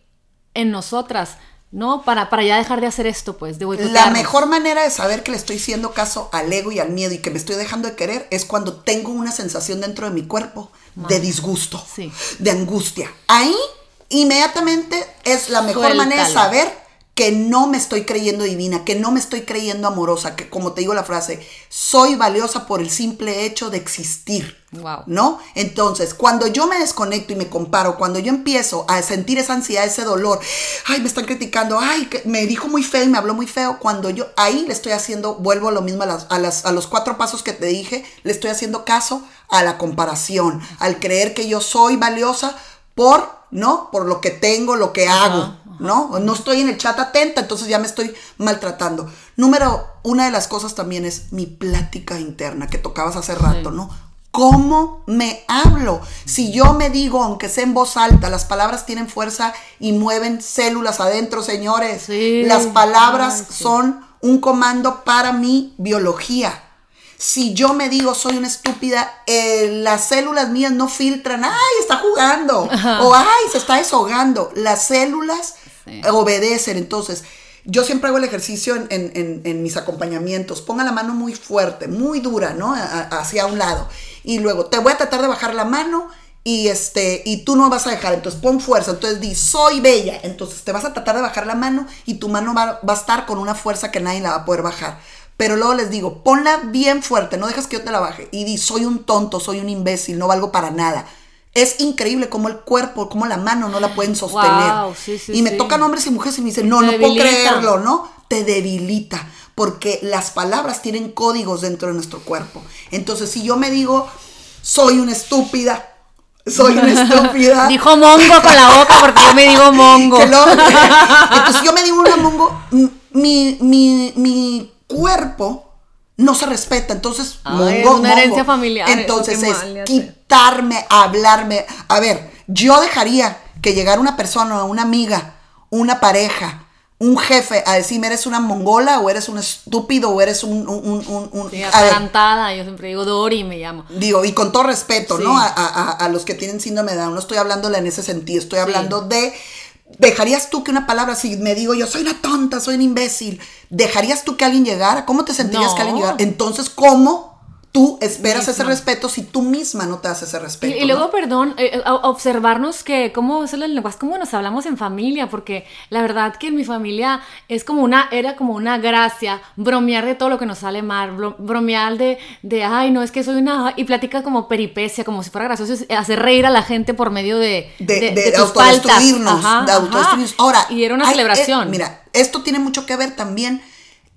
en nosotras, ¿no? Para, para ya dejar de hacer esto, pues, de La mejor manera de saber que le estoy haciendo caso al ego y al miedo y que me estoy dejando de querer es cuando tengo una sensación dentro de mi cuerpo de disgusto, Sí. de angustia. Ahí inmediatamente es la mejor manera de saber que no me estoy creyendo divina, que no me estoy creyendo amorosa, que como te digo la frase, soy valiosa por el simple hecho de existir. Wow. ¿No? Entonces, cuando yo me desconecto y me comparo, cuando yo empiezo a sentir esa ansiedad, ese dolor, ay, me están criticando, ay, que me dijo muy feo y me habló muy feo, cuando yo ahí le estoy haciendo, vuelvo a lo mismo a, las, a, las, a los cuatro pasos que te dije, le estoy haciendo caso a la comparación, al creer que yo soy valiosa por, ¿no? Por lo que tengo, lo que hago. ¿No? No estoy en el chat atenta, entonces ya me estoy maltratando. Número, una de las cosas también es mi plática interna que tocabas hace rato, ¿no? ¿Cómo me hablo? Si yo me digo, aunque sea en voz alta, las palabras tienen fuerza y mueven células adentro, señores. Sí. Las palabras Ay, sí. son un comando para mi biología. Si yo me digo soy una estúpida, eh, las células mías no filtran, ay, está jugando, o ay, se está desahogando. Las células Sí. obedecen. Entonces, yo siempre hago el ejercicio en, mis acompañamientos. Ponga la mano muy fuerte, muy dura, ¿no? Hacia un lado. Y luego, te voy a tratar de bajar la mano y este y tú no vas a dejar, entonces pon fuerza, entonces di soy bella, entonces te vas a tratar de bajar la mano y tu mano va, va a estar con una fuerza que nadie la va a poder bajar. Pero luego les digo, ponla bien fuerte, no dejes que yo te la baje. Y di, soy un tonto, soy un imbécil, no valgo para nada. Es increíble cómo el cuerpo, cómo la mano no la pueden sostener. Wow, sí, sí, y me sí. tocan hombres y mujeres y me dicen, no, no puedo creerlo, ¿no? Te debilita. Porque las palabras tienen códigos dentro de nuestro cuerpo. Entonces, si yo me digo, soy una estúpida, soy una estúpida. Dijo mongo con la boca porque yo me digo mongo. Entonces yo me digo una mongo, mi, mi, mi cuerpo no se respeta, entonces Ay, mongo, es una mongo. herencia familiar, Entonces es quitarme, hablarme. A ver, yo dejaría que llegara una persona, una amiga, una pareja, un jefe a decirme eres una mongola o eres un estúpido o eres un... un, un, Sí, atarantada, yo siempre digo Dori me llamo. Digo, y con todo respeto, Sí. ¿no? A, a- a los que tienen síndrome de Down, no estoy hablándola en ese sentido, estoy hablando de. ¿Dejarías tú que una palabra, si me digo yo soy una tonta, soy un imbécil, ¿dejarías tú que alguien llegara? ¿Cómo te sentirías No. que alguien llegara? Entonces, ¿cómo tú esperas ese respeto si tú misma no te das ese respeto? y luego, ¿no? perdón, eh, a- observarnos que cómo es el lenguaje, cómo nos hablamos en familia, porque la verdad que en mi familia es como una, era como una gracia bromear de todo lo que nos sale mal, bro- bromear de, de, ay, no, es que soy una, y platica como peripecia, como si fuera gracioso, hacer reír a la gente por medio de, de, de, tus autodestruirnos. Ajá, de autodestruirnos. Ahora, y era una hay- celebración. eh, mira, esto tiene mucho que ver también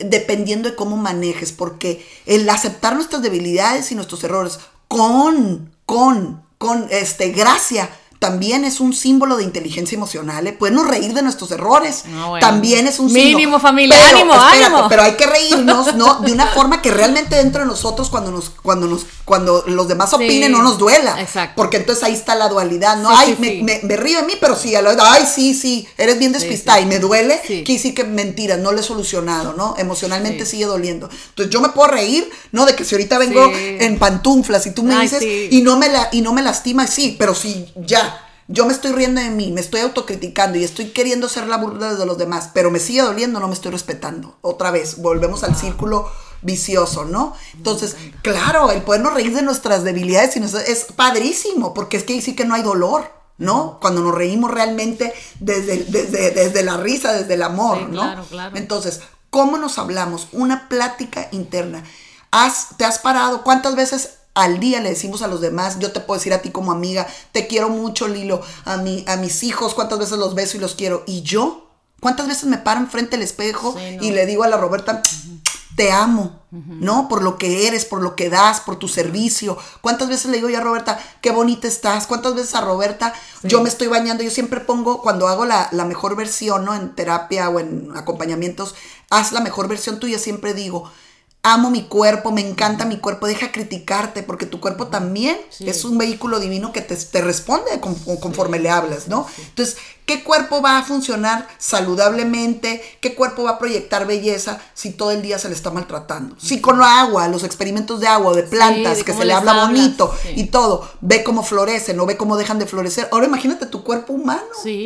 dependiendo de cómo manejes, porque el aceptar nuestras debilidades y nuestros errores con, con, con, este, gracia, también es un símbolo de inteligencia emocional, ¿eh? Podemos reír de nuestros errores. Bueno. También es un símbolo. Mínimo, familia, Pero, ánimo, espérate, ánimo. Pero hay que reírnos, ¿no? De una forma que realmente dentro de nosotros, cuando nos, cuando nos, cuando los demás Sí. opinen, no nos duela. Exacto. Porque entonces ahí está la dualidad, ¿no? Sí, Ay, sí, me, me- me río de mí, pero sí, a la ay, sí, sí, eres bien despistada y me duele, Sí. decir que mentira, no lo he solucionado, ¿no? Emocionalmente sigue doliendo. Entonces yo me puedo reír, ¿no? De que si ahorita vengo en pantuflas y tú me Ay, dices y no me la, y no me lastima, sí, pero sí, ya. Yo me estoy riendo de mí, me estoy autocriticando y estoy queriendo ser la burla de los demás, pero me sigue doliendo, no me estoy respetando. Otra vez, volvemos al círculo vicioso, ¿no? Entonces, claro, el podernos reír de nuestras debilidades y es padrísimo, porque es que decir que no hay dolor, ¿no? Cuando nos reímos realmente desde, desde, desde la risa, desde el amor, Sí, ¿no? claro, claro. Entonces, ¿cómo nos hablamos? Una plática interna. ¿Has, ¿Te has parado? ¿Cuántas veces al día le decimos a los demás? Yo te puedo decir a ti como amiga, te quiero mucho, Lilo. A, mi, a mis hijos, ¿cuántas veces los beso y los quiero? ¿Y yo? ¿Cuántas veces me paro enfrente del espejo Sí, no. y le digo a la Roberta, te amo, ¿no? Por lo que eres, por lo que das, por tu servicio. ¿Cuántas veces le digo yo a Roberta, qué bonita estás? ¿Cuántas veces a Roberta yo me estoy bañando? Yo siempre pongo, cuando hago la, la mejor versión, ¿no? En terapia o en acompañamientos, haz la mejor versión tuya, siempre digo, amo mi cuerpo, me encanta mi cuerpo, deja criticarte, porque tu cuerpo también Sí. es un vehículo divino que te, te responde con- conforme le hablas, ¿no? Entonces, ¿qué cuerpo va a funcionar saludablemente? ¿Qué cuerpo va a proyectar belleza si todo el día se le está maltratando? Si con la agua, los experimentos de agua, de plantas, de que se le habla hablas, bonito y todo, ve cómo florecen o ve cómo dejan de florecer. Ahora imagínate tu cuerpo humano,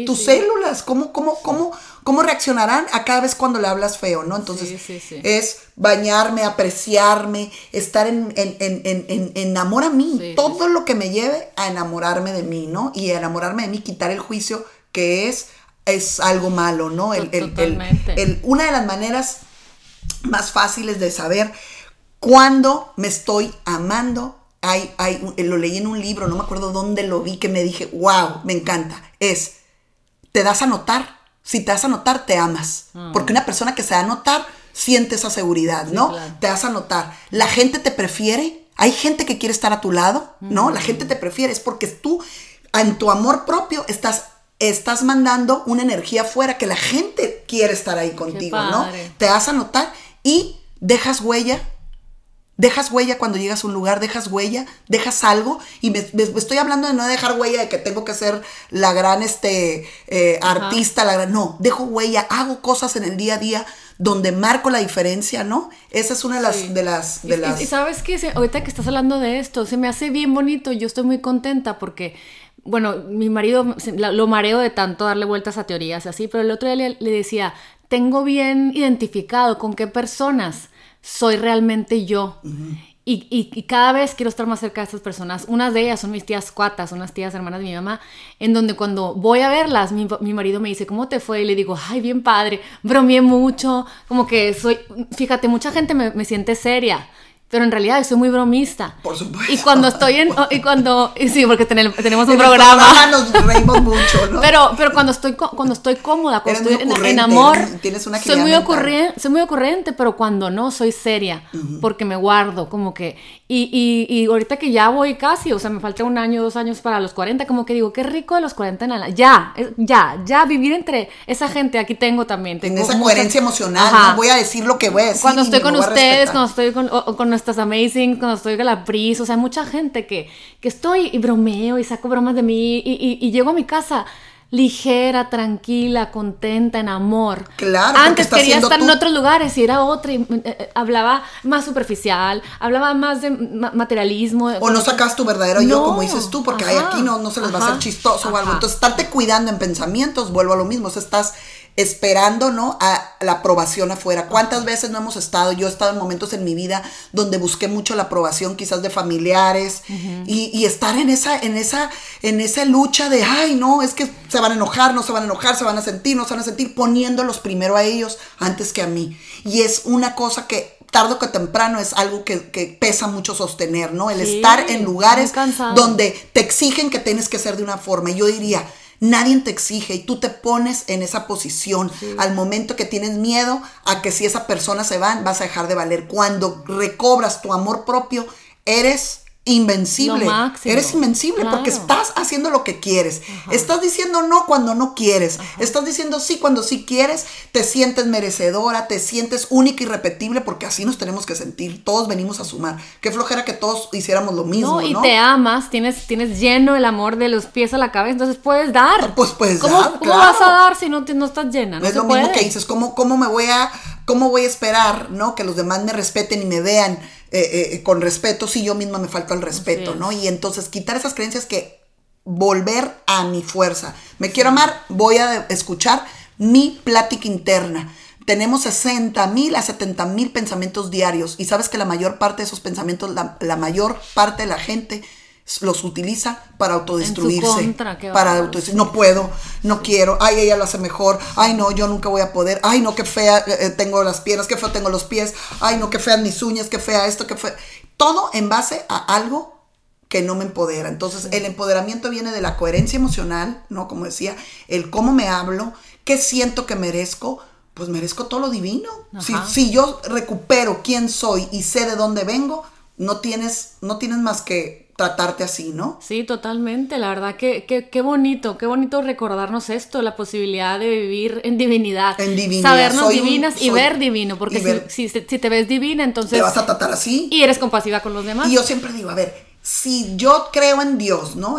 tus células, cómo, cómo, cómo, cómo reaccionarán a cada vez cuando le hablas feo, ¿no? Entonces, Sí, sí, sí. es bañarme, apreciarme, estar en, en, en, en, a mí, todo lo que me lleve a enamorarme de mí, ¿no? Y enamorarme de mí, quitar el juicio que es, es algo malo, ¿no? El, el- el- Totalmente. el- una de las maneras más fáciles de saber cuándo me estoy amando. Hay, hay, un- lo leí en un libro, no me acuerdo dónde lo vi, que me dije, wow, me encanta. Es, te das a notar. Si te das a notar, te amas. Porque una persona que se da a notar siente esa seguridad, ¿no? claro. Te das a notar. La gente te prefiere. Hay gente que quiere estar a tu lado, ¿no? La gente te prefiere. Es porque tú, en tu amor propio, estás, estás mandando una energía afuera que la gente quiere estar ahí contigo, ¿no? Te das a notar y dejas huella Dejas huella cuando llegas a un lugar, dejas huella, dejas algo. Y me, estoy hablando de no dejar huella de que tengo que ser la gran este, eh, artista, la gran. No, dejo huella, hago cosas en el día a día donde marco la diferencia, ¿no? Esa es una de las. Sí. De las, Y- de y, las y sabes que ahorita que estás hablando de esto, se me hace bien bonito, yo estoy muy contenta porque, bueno, mi marido lo mareo de tanto darle vueltas a teorías y así, pero el otro día le, le decía, tengo bien identificado con qué personas soy realmente yo. Y, y, cada vez quiero estar más cerca de estas personas. Unas de ellas son mis tías cuatas, unas tías hermanas de mi mamá, en donde cuando voy a verlas, mi, mi, marido me dice, ¿cómo te fue? Y le digo, ay, bien padre, bromeé mucho, como que soy, fíjate, mucha gente me, me siente seria pero en realidad soy muy bromista. Por supuesto. Y cuando estoy en, y cuando, sí, porque tenemos, tenemos un programa. nos reímos mucho, ¿no? Pero, pero cuando estoy, cuando estoy cómoda, cuando estoy en, amor, tienes una soy muy ocurrente, soy muy ocurrente, pero cuando no, soy seria, porque me guardo, como que, y, y, y, ahorita que ya voy casi, o sea, me falta un año, dos años para los 40, como que digo, qué rico de los 40 en la, ya, ya, ya, vivir entre esa gente, aquí tengo también. Tengo en esa coherencia emocional, no voy a decir lo que voy a decir. Cuando estoy con ustedes, cuando estoy con, con nuestras amazing, cuando estoy con la Pris, o sea, mucha gente que, que estoy y bromeo y saco bromas de mí y, y llego a mi casa ligera, tranquila, contenta, en amor. Claro. Antes quería estar en otros lugares y era otra y eh, eh, hablaba más superficial, hablaba más de materialismo. O no sacas tu verdadero yo, como dices tú, porque aquí no, no se les va a hacer chistoso o algo. Entonces, estarte cuidando en pensamientos, vuelvo a lo mismo, o sea, estás esperando, ¿no? A la aprobación afuera. ¿Cuántas veces no hemos estado? Yo he estado en momentos en mi vida donde busqué mucho la aprobación quizás de familiares y, estar en esa, en esa, en esa lucha de, ay, no, es que se van a enojar, no se van a enojar, se van a sentir, no se van a sentir, poniéndolos primero a ellos antes que a mí. Y es una cosa que tarde que temprano es algo que, pesa mucho sostener, ¿no? El estar en lugares donde te exigen que tienes que ser de una forma. Y yo diría, Nadie te exige y tú te pones en esa posición al momento que tienes miedo a que si esa persona se va, vas a dejar de valer. Cuando recobras tu amor propio, eres invencible. Eres invencible porque estás haciendo lo que quieres. Estás diciendo no cuando no quieres. Estás diciendo sí cuando sí quieres. Te sientes merecedora, te sientes única y repetible porque así nos tenemos que sentir. Todos venimos a sumar. Qué flojera que todos hiciéramos lo mismo. No, y te amas, tienes, tienes lleno el amor de los pies a la cabeza, entonces puedes dar. Pues puedes ¿Cómo, dar. ¿Cómo vas a dar si no, no estás llena? No es lo mismo que dices, ¿cómo, ¿cómo me voy a, cómo voy a esperar, ¿no? Que los demás me respeten y me vean eh, eh, con respeto si yo misma me falta el respeto, ¿no? Y entonces quitar esas creencias que volver a mi fuerza. Me quiero amar, voy a escuchar mi plática interna. Tenemos 60 mil a 70 mil pensamientos diarios y sabes que la mayor parte de esos pensamientos, la mayor parte de la gente los utiliza para autodestruirse. para autodestruirse. No puedo, no quiero, ay, ella lo hace mejor, ay, no, yo nunca voy a poder, ay, no, qué fea eh, eh, tengo las piernas, qué feo tengo los pies, ay, no, qué feas mis uñas, qué fea esto, qué fea. Todo en base a algo que no me empodera. Entonces, el empoderamiento viene de la coherencia emocional, ¿no? Como decía, el cómo me hablo, qué siento que merezco, pues merezco todo lo divino. Si, si, yo recupero quién soy y sé de dónde vengo, no tienes, no tienes más que tratarte así, ¿no? Sí, totalmente. La verdad que qué bonito, qué bonito recordarnos esto, la posibilidad de vivir en divinidad. En divinidad. Sabernos divinas y ver divino, porque si, si, te ves divina, entonces... Te vas a tratar así. Y eres compasiva con los demás. Y yo siempre digo, a ver, si yo creo en Dios, ¿no?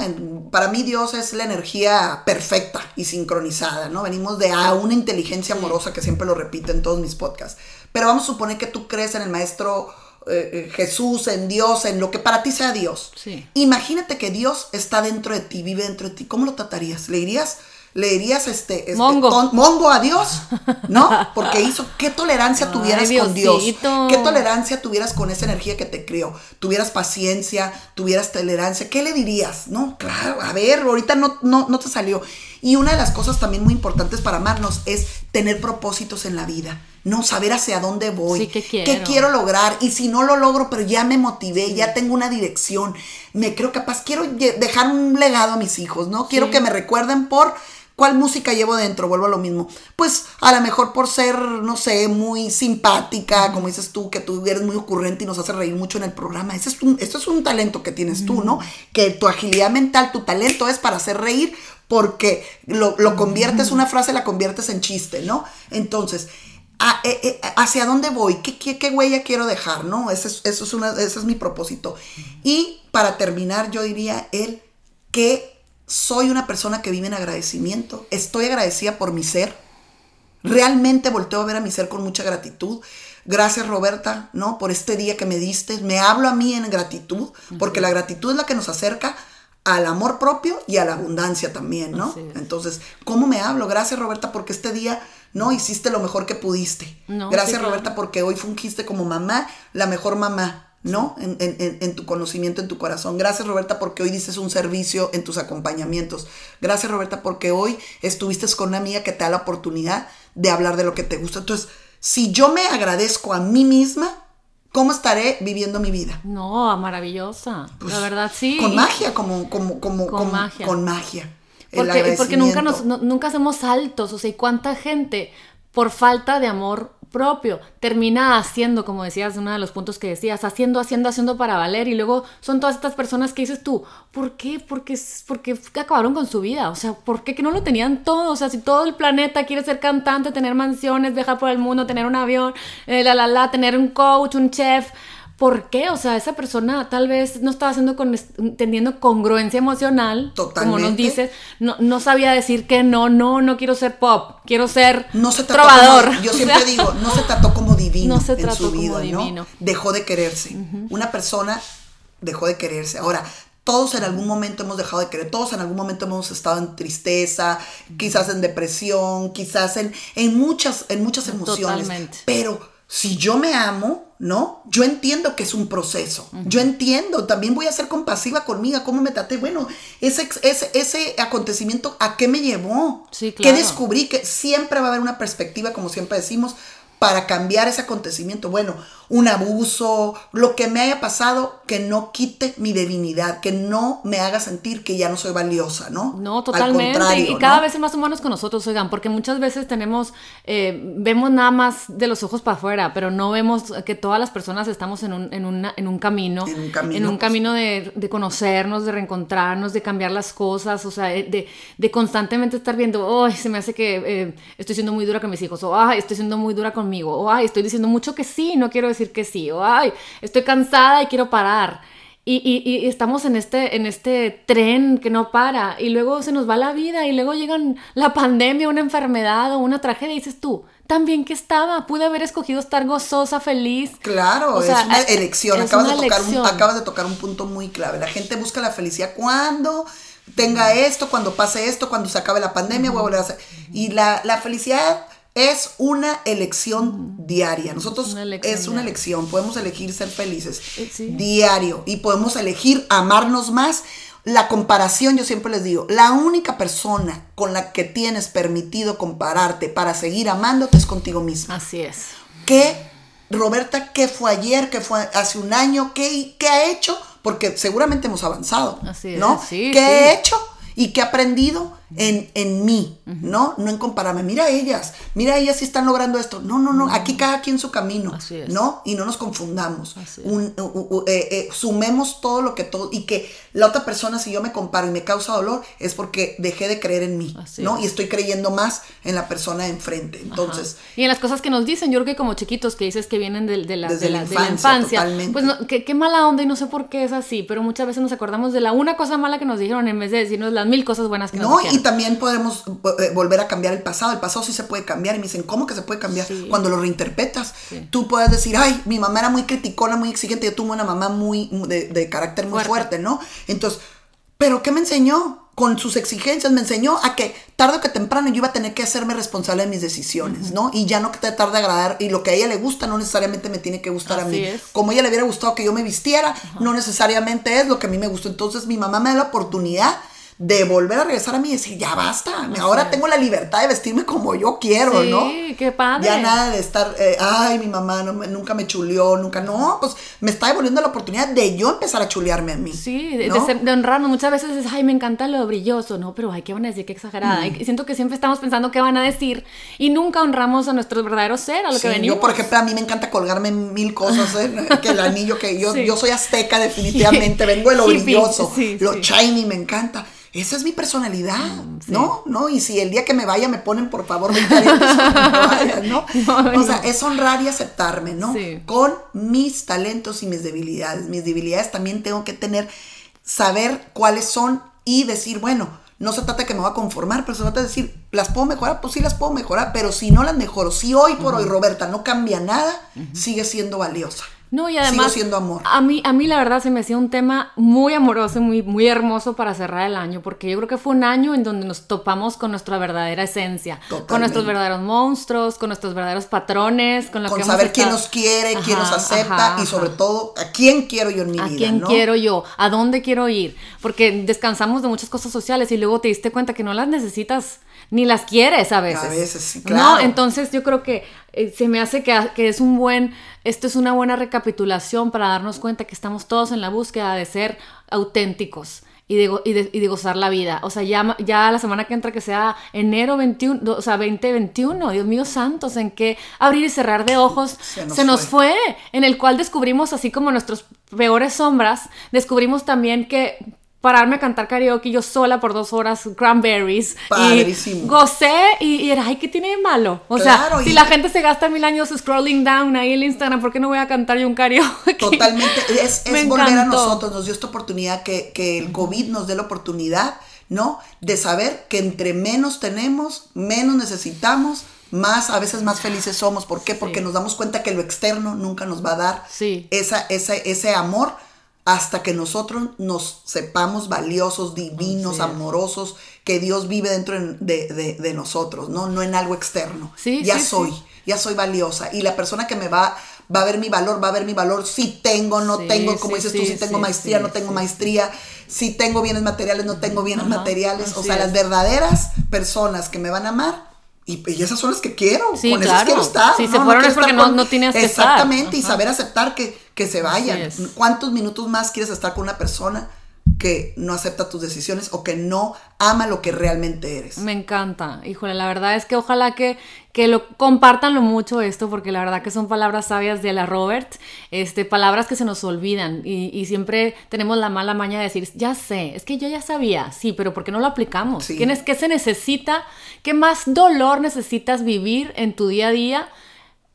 para mí Dios es la energía perfecta y sincronizada, ¿no? Venimos de a una inteligencia amorosa que siempre lo repito en todos mis podcasts. Pero vamos a suponer que tú crees en el maestro eh, eh, Jesús, en Dios, en lo que para ti sea Dios. Imagínate que Dios está dentro de ti, vive dentro de ti. ¿Cómo lo tratarías? ¿Le dirías, le dirías este, este mongo. a Dios? ¿No? Porque hizo, ¿qué tolerancia tuvieras con Dios? ¿Qué tolerancia tuvieras con esa energía que te crió? ¿Tuvieras paciencia? ¿Tuvieras tolerancia? ¿Qué le dirías? No, claro, a ver, ahorita no, no, no te salió. Y una de las cosas también muy importantes para amarnos es tener propósitos en la vida. No, saber hacia dónde voy, ¿qué, quiero? lograr. Y si no lo logro, pero ya me motivé, ya tengo una dirección, me creo capaz, quiero dejar un legado a mis hijos, ¿no? Quiero que me recuerden por ¿Cuál música llevo dentro? Vuelvo a lo mismo. Pues a lo mejor por ser, no sé, muy simpática, como dices tú, que tú eres muy ocurrente y nos hace reír mucho en el programa. Ese es un, esto es un talento que tienes tú, ¿no? Que tu agilidad mental, tu talento es para hacer reír porque lo, conviertes, una frase la conviertes en chiste, ¿no? Entonces, eh, eh, ¿hacia dónde voy? ¿Qué, qué, huella quiero dejar, no? Ese es, eso es una, ese es mi propósito. Y para terminar, yo diría el que soy una persona que vive en agradecimiento, estoy agradecida por mi ser, realmente volteo a ver a mi ser con mucha gratitud. Gracias Roberta, ¿no? Por este día que me diste. Me hablo a mí en gratitud, porque la gratitud es la que nos acerca al amor propio y a la abundancia también, ¿no? Entonces, ¿cómo me hablo? Gracias Roberta porque este día, ¿no? Hiciste lo mejor que pudiste. Gracias Roberta porque hoy fungiste como mamá, la mejor mamá, ¿no? En, en, en, tu conocimiento, en tu corazón. Gracias, Roberta, porque hoy dices un servicio en tus acompañamientos. Gracias, Roberta, porque hoy estuviste con una amiga que te da la oportunidad de hablar de lo que te gusta. Entonces, si yo me agradezco a mí misma, ¿cómo estaré viviendo mi vida? No, maravillosa. Pues, la verdad, sí. Con magia, como, como, como, con magia. Con magia. Porque, porque nunca, nos, nunca hacemos saltos, o sea, ¿y cuánta gente por falta de amor propio, termina haciendo, como decías, uno de los puntos que decías, haciendo, haciendo, haciendo para valer, y luego son todas estas personas que dices tú, ¿por qué? Porque, porque acabaron con su vida, o sea, ¿por qué que no lo tenían todo? O sea, si todo el planeta quiere ser cantante, tener mansiones, viajar por el mundo, tener un avión, eh, la, la, la, tener un coach, un chef, ¿Por qué? O sea, esa persona tal vez no estaba haciendo con, teniendo congruencia emocional, como nos dices, no, no sabía decir que no, no, no quiero ser pop, quiero ser no se trovador. yo siempre digo, no se trató como divino no se en su vida, ¿no? Dejó de quererse. Una persona dejó de quererse. Ahora, todos en algún momento hemos dejado de querer, todos en algún momento hemos estado en tristeza, quizás en depresión, quizás en, en, muchas, en muchas emociones. Totalmente. Pero si yo me amo, ¿no? Yo entiendo que es un proceso. Yo entiendo, también voy a ser compasiva conmigo, cómo me traté. Bueno, ese, ese, ese acontecimiento, ¿a qué me llevó? Sí, ¿Qué descubrí? Que siempre va a haber una perspectiva, como siempre decimos, para cambiar ese acontecimiento. Bueno, un abuso, lo que me haya pasado, que no quite mi divinidad, que no me haga sentir que ya no soy valiosa, ¿no? No, totalmente. y cada vez es más humanos con nosotros, oigan, porque muchas veces tenemos, eh, vemos nada más de los ojos para afuera, pero no vemos que todas las personas estamos en un, en una, en un camino. En un camino. En un camino de, de, conocernos, de reencontrarnos, de cambiar las cosas, o sea, de, de constantemente estar viendo, ay, se me hace que eh, estoy siendo muy dura con mis hijos, o ay, estoy siendo muy dura conmigo, o ay, estoy diciendo mucho que sí, no quiero decir que sí, o ay, estoy cansada y quiero parar. Y, y, estamos en este, en este tren que no para y luego se nos va la vida y luego llegan la pandemia, una enfermedad o una tragedia y dices tú, también que estaba, pude haber escogido estar gozosa, feliz. Claro, es una elección, acabas, de tocar Un, acabas de tocar un punto muy clave. La gente busca la felicidad cuando tenga esto, cuando pase esto, cuando se acabe la pandemia, voy a volver a hacer. Y la, la felicidad es una elección diaria. Nosotros es una elección, podemos elegir ser felices eh, diario y podemos elegir amarnos más. La comparación, yo siempre les digo, la única persona con la que tienes permitido compararte para seguir amándote es contigo misma. Así es. ¿Qué, Roberta, qué fue ayer, qué fue hace un año, qué, qué ha hecho? Porque seguramente hemos avanzado. Así es. ¿No? ¿Qué he hecho? y qué he aprendido en, en mí, ¿no? No en compararme. Mira ellas, mira ellas si están logrando esto. No, no, no, aquí cada quien su camino, ¿no? Y no nos confundamos. Un, eh, eh, sumemos todo lo que todo, y que la otra persona, si yo me comparo y me causa dolor, es porque dejé de creer en mí, ¿no? Y estoy creyendo más en la persona de enfrente. Entonces. Y en las cosas que nos dicen, yo creo que como chiquitos que dices que vienen de, la, de la, infancia, pues qué, mala onda y no sé por qué es así, pero muchas veces nos acordamos de la una cosa mala que nos dijeron en vez de decirnos la mil cosas buenas que no, y también podemos eh, volver a cambiar el pasado. El pasado sí se puede cambiar. Y me dicen, ¿cómo que se puede cambiar? Cuando lo reinterpretas, tú puedes decir, ay, mi mamá era muy criticona, muy exigente. Yo tuve una mamá muy de, de carácter muy fuerte, ¿no? Entonces, ¿pero qué me enseñó? con sus exigencias me enseñó a que tarde o que temprano yo iba a tener que hacerme responsable de mis decisiones, ¿no? Y ya no que tratar de agradar y lo que a ella le gusta no necesariamente me tiene que gustar a mí. Como a ella le hubiera gustado que yo me vistiera, no necesariamente es lo que a mí me gustó. Entonces mi mamá me da la oportunidad de volver a regresar a mí y decir, ya basta, ahora tengo la libertad de vestirme como yo quiero, ¿no? Sí, qué padre. Ya nada de estar, eh, ay, mi mamá no, nunca me chuleó, nunca, no, pues me está devolviendo la oportunidad de yo empezar a chulearme a mí. Sí, de, honrarnos. Muchas veces es, ay, me encanta lo brilloso, ¿no? Pero, ay, ¿qué van a decir? Qué exagerada. Y siento que siempre estamos pensando qué van a decir y nunca honramos a nuestro verdadero ser, a lo que venimos. Yo, por ejemplo, a mí me encanta colgarme mil cosas, ¿eh? que el anillo, que yo, yo soy azteca definitivamente, vengo de lo brilloso, lo shiny, me encanta esa es mi personalidad, mm, ¿no? ¿no? Y si el día que me vaya me ponen, por favor, 20 ¿no? o sea, es honrar y aceptarme, ¿no? Con mis talentos y mis debilidades. Mis debilidades también tengo que tener, saber cuáles son y decir, bueno, no se trata de que me voy a conformar, pero se trata de decir, ¿las puedo mejorar? Pues sí las puedo mejorar, pero si no las mejoro, si hoy por hoy Roberta no cambia nada, sigue siendo valiosa. No, y además. Sigo siendo amor. A mí, a mí, la verdad, se me hacía un tema muy amoroso, muy, muy hermoso para cerrar el año, porque yo creo que fue un año en donde nos topamos con nuestra verdadera esencia, con nuestros verdaderos monstruos, con nuestros verdaderos patrones, con lo con que saber quién nos quiere, quién nos acepta y sobre todo a quién quiero yo en mi vida. A quién quiero yo, a dónde quiero ir, porque descansamos de muchas cosas sociales y luego te diste cuenta que no las necesitas ni las quieres a veces. A veces, sí, claro. No, entonces yo creo que eh, se me hace que, que, es un buen, esto es una buena recapitulación para darnos cuenta que estamos todos en la búsqueda de ser auténticos. Y de, y, de, y de, gozar la vida. O sea, ya, ya la semana que entra, que sea enero 21, o sea, 2021, Dios mío santos, en que abrir y cerrar de ojos se nos, se nos fue. fue. En el cual descubrimos, así como nuestros peores sombras, descubrimos también que pararme a cantar karaoke yo sola por dos horas, cranberries. Padrísimo. Y gocé y, y, era, ay, ¿qué tiene de malo? O claro, sea, si la gente se gasta mil años scrolling down ahí en Instagram, ¿por qué no voy a cantar yo un karaoke? Totalmente. Es, es volver a nosotros, nos dio esta oportunidad que, que el COVID nos dé la oportunidad, ¿no? De saber que entre menos tenemos, menos necesitamos, más, a veces más felices somos. ¿Por qué? Porque sí. nos damos cuenta que lo externo nunca nos va a dar sí. esa, esa, ese amor hasta que nosotros nos sepamos valiosos, divinos, sí. amorosos, que Dios vive dentro de, de, de, nosotros, ¿no? No en algo externo. Sí, ya sí, soy, ya soy valiosa. Y la persona que me va, va a ver mi valor, va a ver mi valor, si tengo, no tengo, como dices tú, si tengo maestría, no tengo maestría, si tengo bienes materiales, no tengo bienes Ajá, materiales. O sea, es. las verdaderas personas que me van a amar y, y, esas son las que quiero. Sí, con claro. esas quiero estar. Si no, se fueron no es porque no, no tienes que Exactamente, estar. y saber aceptar que, que se vayan. ¿Cuántos minutos más quieres estar con una persona que no acepta tus decisiones o que no ama lo que realmente eres? Me encanta. Híjole, la verdad es que ojalá que, que lo compartan lo mucho esto, porque la verdad que son palabras sabias de la Robert, este, palabras que se nos olvidan y, y siempre tenemos la mala maña de decir, ya sé, es que yo ya sabía, sí, pero ¿por qué no lo aplicamos? Sí. ¿Qué, ¿Qué se necesita? ¿Qué más dolor necesitas vivir en tu día a día?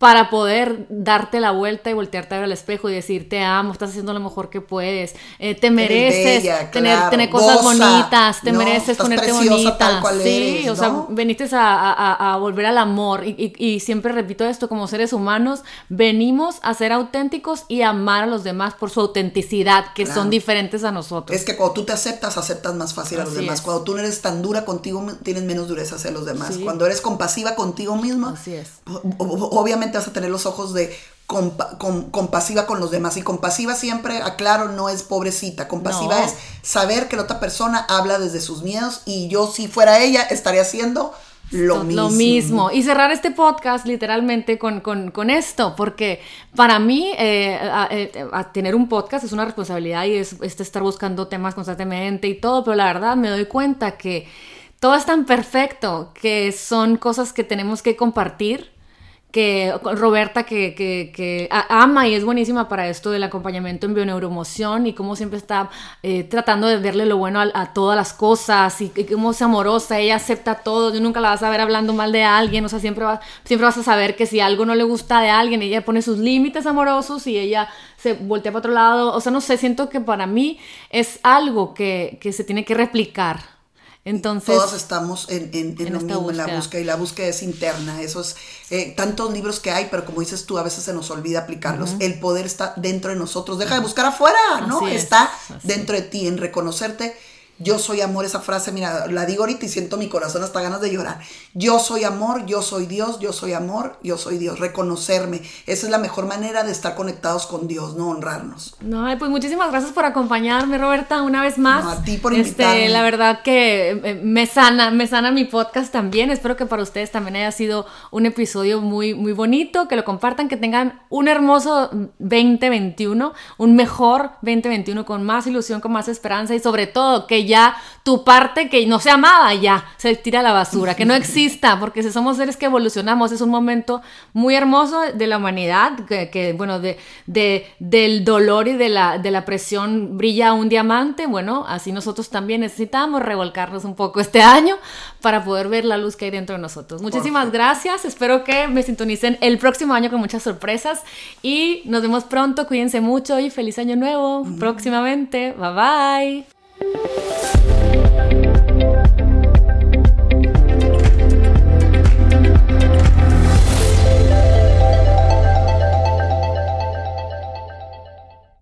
Para poder darte la vuelta y voltearte a ver al espejo y decir te amo, estás haciendo lo mejor que puedes, eh, te mereces bella, tener, claro. tener cosas Goza, bonitas, te no, mereces ponerte bonita, sí, eres, o sea, veniste a, a, a, volver al amor y, y, y, siempre repito esto, como seres humanos venimos a ser auténticos y amar a los demás por su autenticidad, que claro. son diferentes a nosotros. Es que cuando tú te aceptas, aceptas más fácil a los demás. Es. Cuando tú no eres tan dura contigo, tienes menos dureza hacia los demás. Sí. Cuando eres compasiva contigo mismo, Así es. obviamente vas a tener los ojos de compa com compasiva con los demás. Y compasiva siempre, aclaro, no es pobrecita. Compasiva no. es saber que la otra persona habla desde sus miedos y yo si fuera ella estaría haciendo lo mismo. Lo mismo. Y cerrar este podcast literalmente con, con, con esto, porque para mí eh, a, eh, a tener un podcast es una responsabilidad y es, es estar buscando temas constantemente y todo, pero la verdad me doy cuenta que todo es tan perfecto que son cosas que tenemos que compartir que Roberta que, que, ama y es buenísima para esto del acompañamiento en bioneuromoción y cómo siempre está eh, tratando de verle lo bueno a, todas las cosas y, y, cómo es amorosa, ella acepta todo, yo nunca la vas a ver hablando mal de alguien, o sea, siempre, va, siempre vas a saber que si algo no le gusta de alguien, ella pone sus límites amorosos y ella se voltea para otro lado, o sea, no sé, siento que para mí es algo que, que se tiene que replicar entonces, todos estamos en, en, en, en lo mismo, búsqueda. en la búsqueda, y la búsqueda es interna. Esos eh, tantos libros que hay, pero como dices tú, a veces se nos olvida aplicarlos. Uh -huh. El poder está dentro de nosotros. Deja de buscar afuera, ¿no? Está es, dentro de ti, en reconocerte. Yo soy amor, esa frase, mira, la digo ahorita y siento mi corazón hasta ganas de llorar. Yo soy amor, yo soy Dios, yo soy amor, yo soy Dios. Reconocerme. Esa es la mejor manera de estar conectados con Dios, no honrarnos. No, pues muchísimas gracias por acompañarme, Roberta, una vez más. No, a ti por invitarme. Este, la verdad que eh, me sana, me sana mi podcast también. Espero que para ustedes también haya sido un episodio muy, muy bonito, que lo compartan, que tengan un hermoso 2021, un mejor 2021 con más ilusión, con más esperanza y sobre todo que ya tu parte que no se amaba ya se tira a la basura, que no exista, porque si somos seres que evolucionamos, es un momento muy hermoso de la humanidad, que, que bueno, de, de, del dolor y de la, de la presión brilla un diamante, bueno, así nosotros también necesitamos revolcarnos un poco este año para poder ver la luz que hay dentro de nosotros. Muchísimas gracias, espero que me sintonicen el próximo año con muchas sorpresas y nos vemos pronto, cuídense mucho y feliz año nuevo próximamente, bye bye. Música